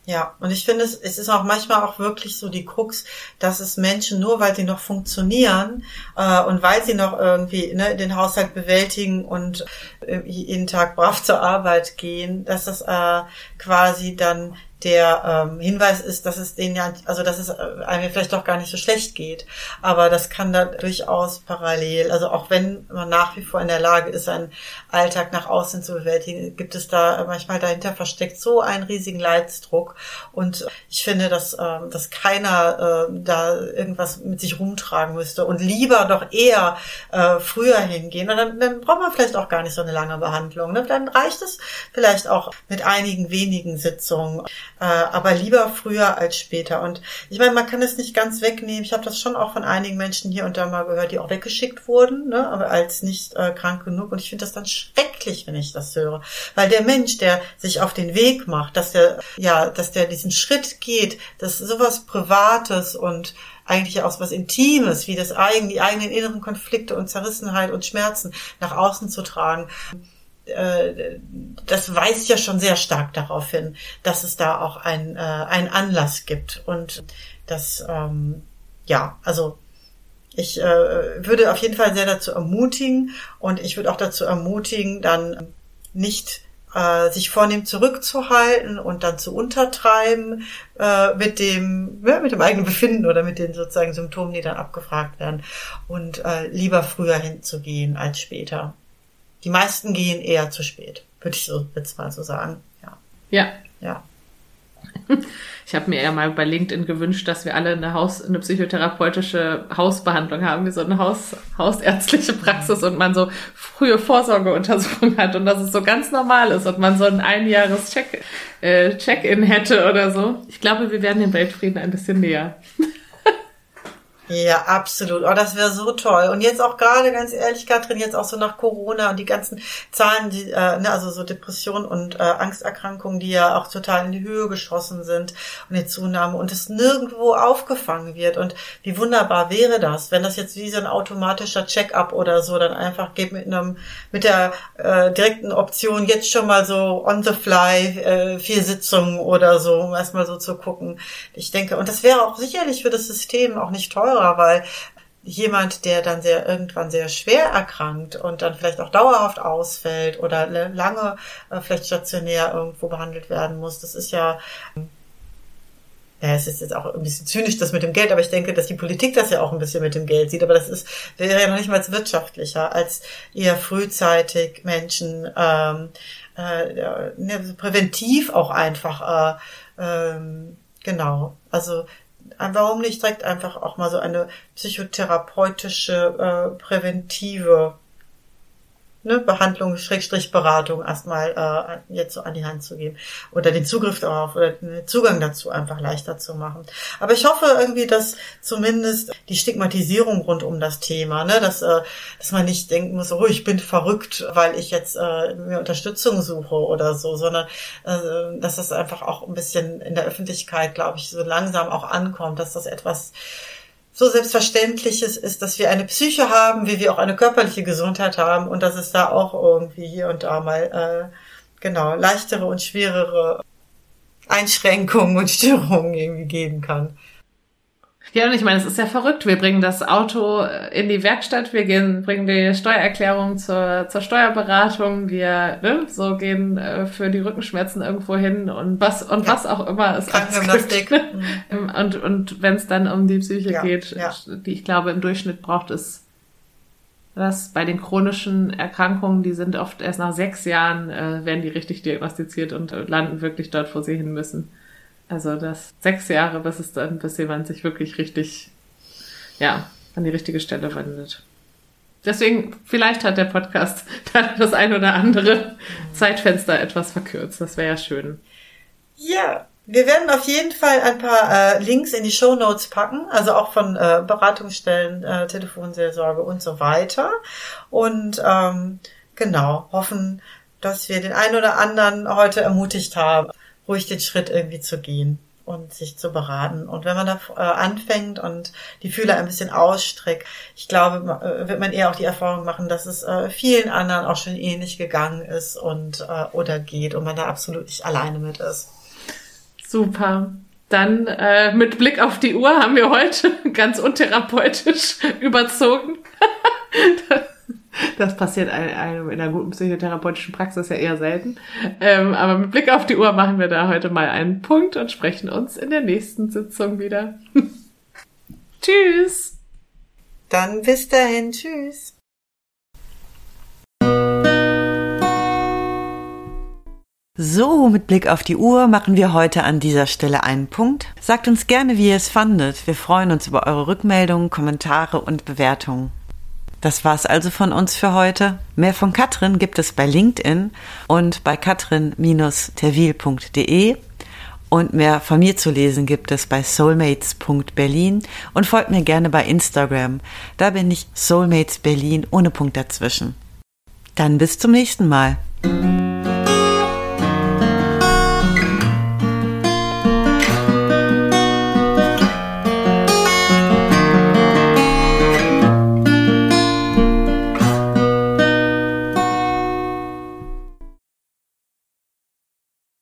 Ja, und ich finde, es, ist auch manchmal auch wirklich so die Krux, dass es Menschen nur, weil sie noch funktionieren äh, und weil sie noch irgendwie ne, den Haushalt bewältigen und äh, jeden Tag brav zur Arbeit gehen, dass das äh, quasi dann der ähm, Hinweis ist, dass es denen ja, also dass es äh, einem vielleicht doch gar nicht so schlecht geht. Aber das kann da durchaus parallel, also auch wenn man nach wie vor in der Lage ist, seinen Alltag nach außen zu bewältigen, gibt es da manchmal dahinter versteckt so einen riesigen Leidsdruck. Und ich finde, dass, ähm, dass keiner äh, da irgendwas mit sich rumtragen müsste und lieber doch eher äh, früher hingehen. Und dann, dann braucht man vielleicht auch gar nicht so eine lange Behandlung. Ne? Dann reicht es vielleicht auch mit einigen wenigen Sitzungen äh, aber lieber früher als später. Und ich meine, man kann es nicht ganz wegnehmen. Ich habe das schon auch von einigen Menschen hier und da mal gehört, die auch weggeschickt wurden, ne, aber als nicht äh, krank genug. Und ich finde das dann schrecklich, wenn ich das höre, weil der Mensch, der sich auf den Weg macht, dass der ja, dass der diesen Schritt geht, dass sowas Privates und eigentlich auch was Intimes, wie das eigen, die eigenen inneren Konflikte und Zerrissenheit und Schmerzen nach außen zu tragen äh, das weist ja schon sehr stark darauf hin, dass es da auch ein, äh, einen Anlass gibt. Und das, ähm, ja, also ich äh, würde auf jeden Fall sehr dazu ermutigen und ich würde auch dazu ermutigen, dann nicht äh, sich vornehm zurückzuhalten und dann zu untertreiben äh, mit dem ja, mit dem eigenen Befinden oder mit den sozusagen Symptomen, die dann abgefragt werden und äh, lieber früher hinzugehen als später. Die meisten gehen eher zu spät, würde ich so jetzt mal so sagen. Ja. Ja. Ja. Ich habe mir eher mal bei LinkedIn gewünscht, dass wir alle eine Haus, eine psychotherapeutische Hausbehandlung haben, wie so eine Haus, hausärztliche Praxis und man so frühe Vorsorgeuntersuchungen hat und dass es so ganz normal ist und man so ein einjahres Check, äh, Check-in hätte oder so. Ich glaube, wir werden dem Weltfrieden ein bisschen näher. Ja, absolut. Oh, das wäre so toll. Und jetzt auch gerade, ganz ehrlich, Katrin, jetzt auch so nach Corona und die ganzen Zahlen, die, äh, ne, also so Depressionen und äh, Angsterkrankungen, die ja auch total in die Höhe geschossen sind und die Zunahme und es nirgendwo aufgefangen wird. Und wie wunderbar wäre das, wenn das jetzt wie so ein automatischer Check-up oder so dann einfach geht mit einem, mit der äh, direkten Option jetzt schon mal so on the fly äh, vier Sitzungen oder so, um erstmal so zu gucken. Ich denke, und das wäre auch sicherlich für das System auch nicht teurer teurer, weil jemand, der dann sehr irgendwann sehr schwer erkrankt und dann vielleicht auch dauerhaft ausfällt oder lange äh, vielleicht stationär irgendwo behandelt werden muss, das ist ja ja, es ist jetzt auch ein bisschen zynisch, das mit dem Geld, aber ich denke, dass die Politik das ja auch ein bisschen mit dem Geld sieht. Aber das ist, wäre ja noch nicht mal wirtschaftlicher, als eher frühzeitig Menschen ähm, äh, ne, präventiv auch einfach äh, ähm, genau. Also warum nicht direkt einfach auch mal so eine psychotherapeutische, äh, präventive ne, Behandlung, Schrägstrich Beratung erstmal äh, jetzt so an die Hand zu geben oder den Zugriff darauf oder den Zugang dazu einfach leichter zu machen. Aber ich hoffe irgendwie, dass zumindest die Stigmatisierung rund um das Thema, ne, dass, äh, dass man nicht denken muss, oh, ich bin verrückt, weil ich jetzt äh, mir Unterstützung suche oder so, sondern äh, dass das einfach auch ein bisschen in der Öffentlichkeit, glaube ich, so langsam auch ankommt, dass das etwas so selbstverständliches ist, dass wir eine Psyche haben, wie wir auch eine körperliche Gesundheit haben und dass es da auch irgendwie hier und da mal äh, genau leichtere und schwerere Einschränkungen und Störungen irgendwie geben kann. Ja, und ich meine, es ist ja verrückt. Wir bringen das Auto in die Werkstatt, wir gehen, bringen die Steuererklärung zur, zur Steuerberatung, wir ne, so gehen äh, für die Rückenschmerzen irgendwo hin und was und ja. was auch immer es Krankengymnastik. Mhm. und und wenn es dann um die Psyche ja, geht, ja. die ich glaube im Durchschnitt braucht es das bei den chronischen Erkrankungen, die sind oft erst nach sechs Jahren, äh, werden die richtig diagnostiziert und äh, landen wirklich dort, wo sie hin müssen. Also das sechs Jahre, bis es dann, bis jemand sich wirklich richtig, ja, an die richtige Stelle wendet. Deswegen, vielleicht hat der Podcast dann das ein oder andere Zeitfenster etwas verkürzt. Das wäre ja schön. Ja, wir werden auf jeden Fall ein paar äh, Links in die Show Notes packen, also auch von äh, Beratungsstellen, äh, Telefonseelsorge und so weiter. Und ähm, genau, hoffen, dass wir den einen oder anderen heute ermutigt haben, ruhig den Schritt irgendwie zu gehen und sich zu beraten. Und wenn man da äh, anfängt und die Fühler ein bisschen ausstreckt, ich glaube, äh, wird man eher auch die Erfahrung machen, dass es äh, vielen anderen auch schon ähnlich gegangen ist und oder geht und man da absolut nicht alleine mit ist. Super. Dann äh, mit Blick auf die Uhr haben wir heute ganz untherapeutisch überzogen. das passiert einem in einer guten psychotherapeutischen Praxis ja eher selten. Ähm, aber mit Blick auf die Uhr machen wir da heute mal einen Punkt und sprechen uns in der nächsten Sitzung wieder. Tschüss. Dann bis dahin. Tschüss. So, mit Blick auf die Uhr machen wir heute an dieser Stelle einen Punkt. Sagt uns gerne, wie ihr es fandet. Wir freuen uns über eure Rückmeldungen, Kommentare und Bewertungen. Das war's also von uns für heute. Mehr von Katrin gibt es bei LinkedIn und bei katrin-terwil.de. Und mehr von mir zu lesen gibt es bei soulmates.berlin und folgt mir gerne bei Instagram. Da bin ich Soulmates Berlin ohne Punkt dazwischen. Dann bis zum nächsten Mal.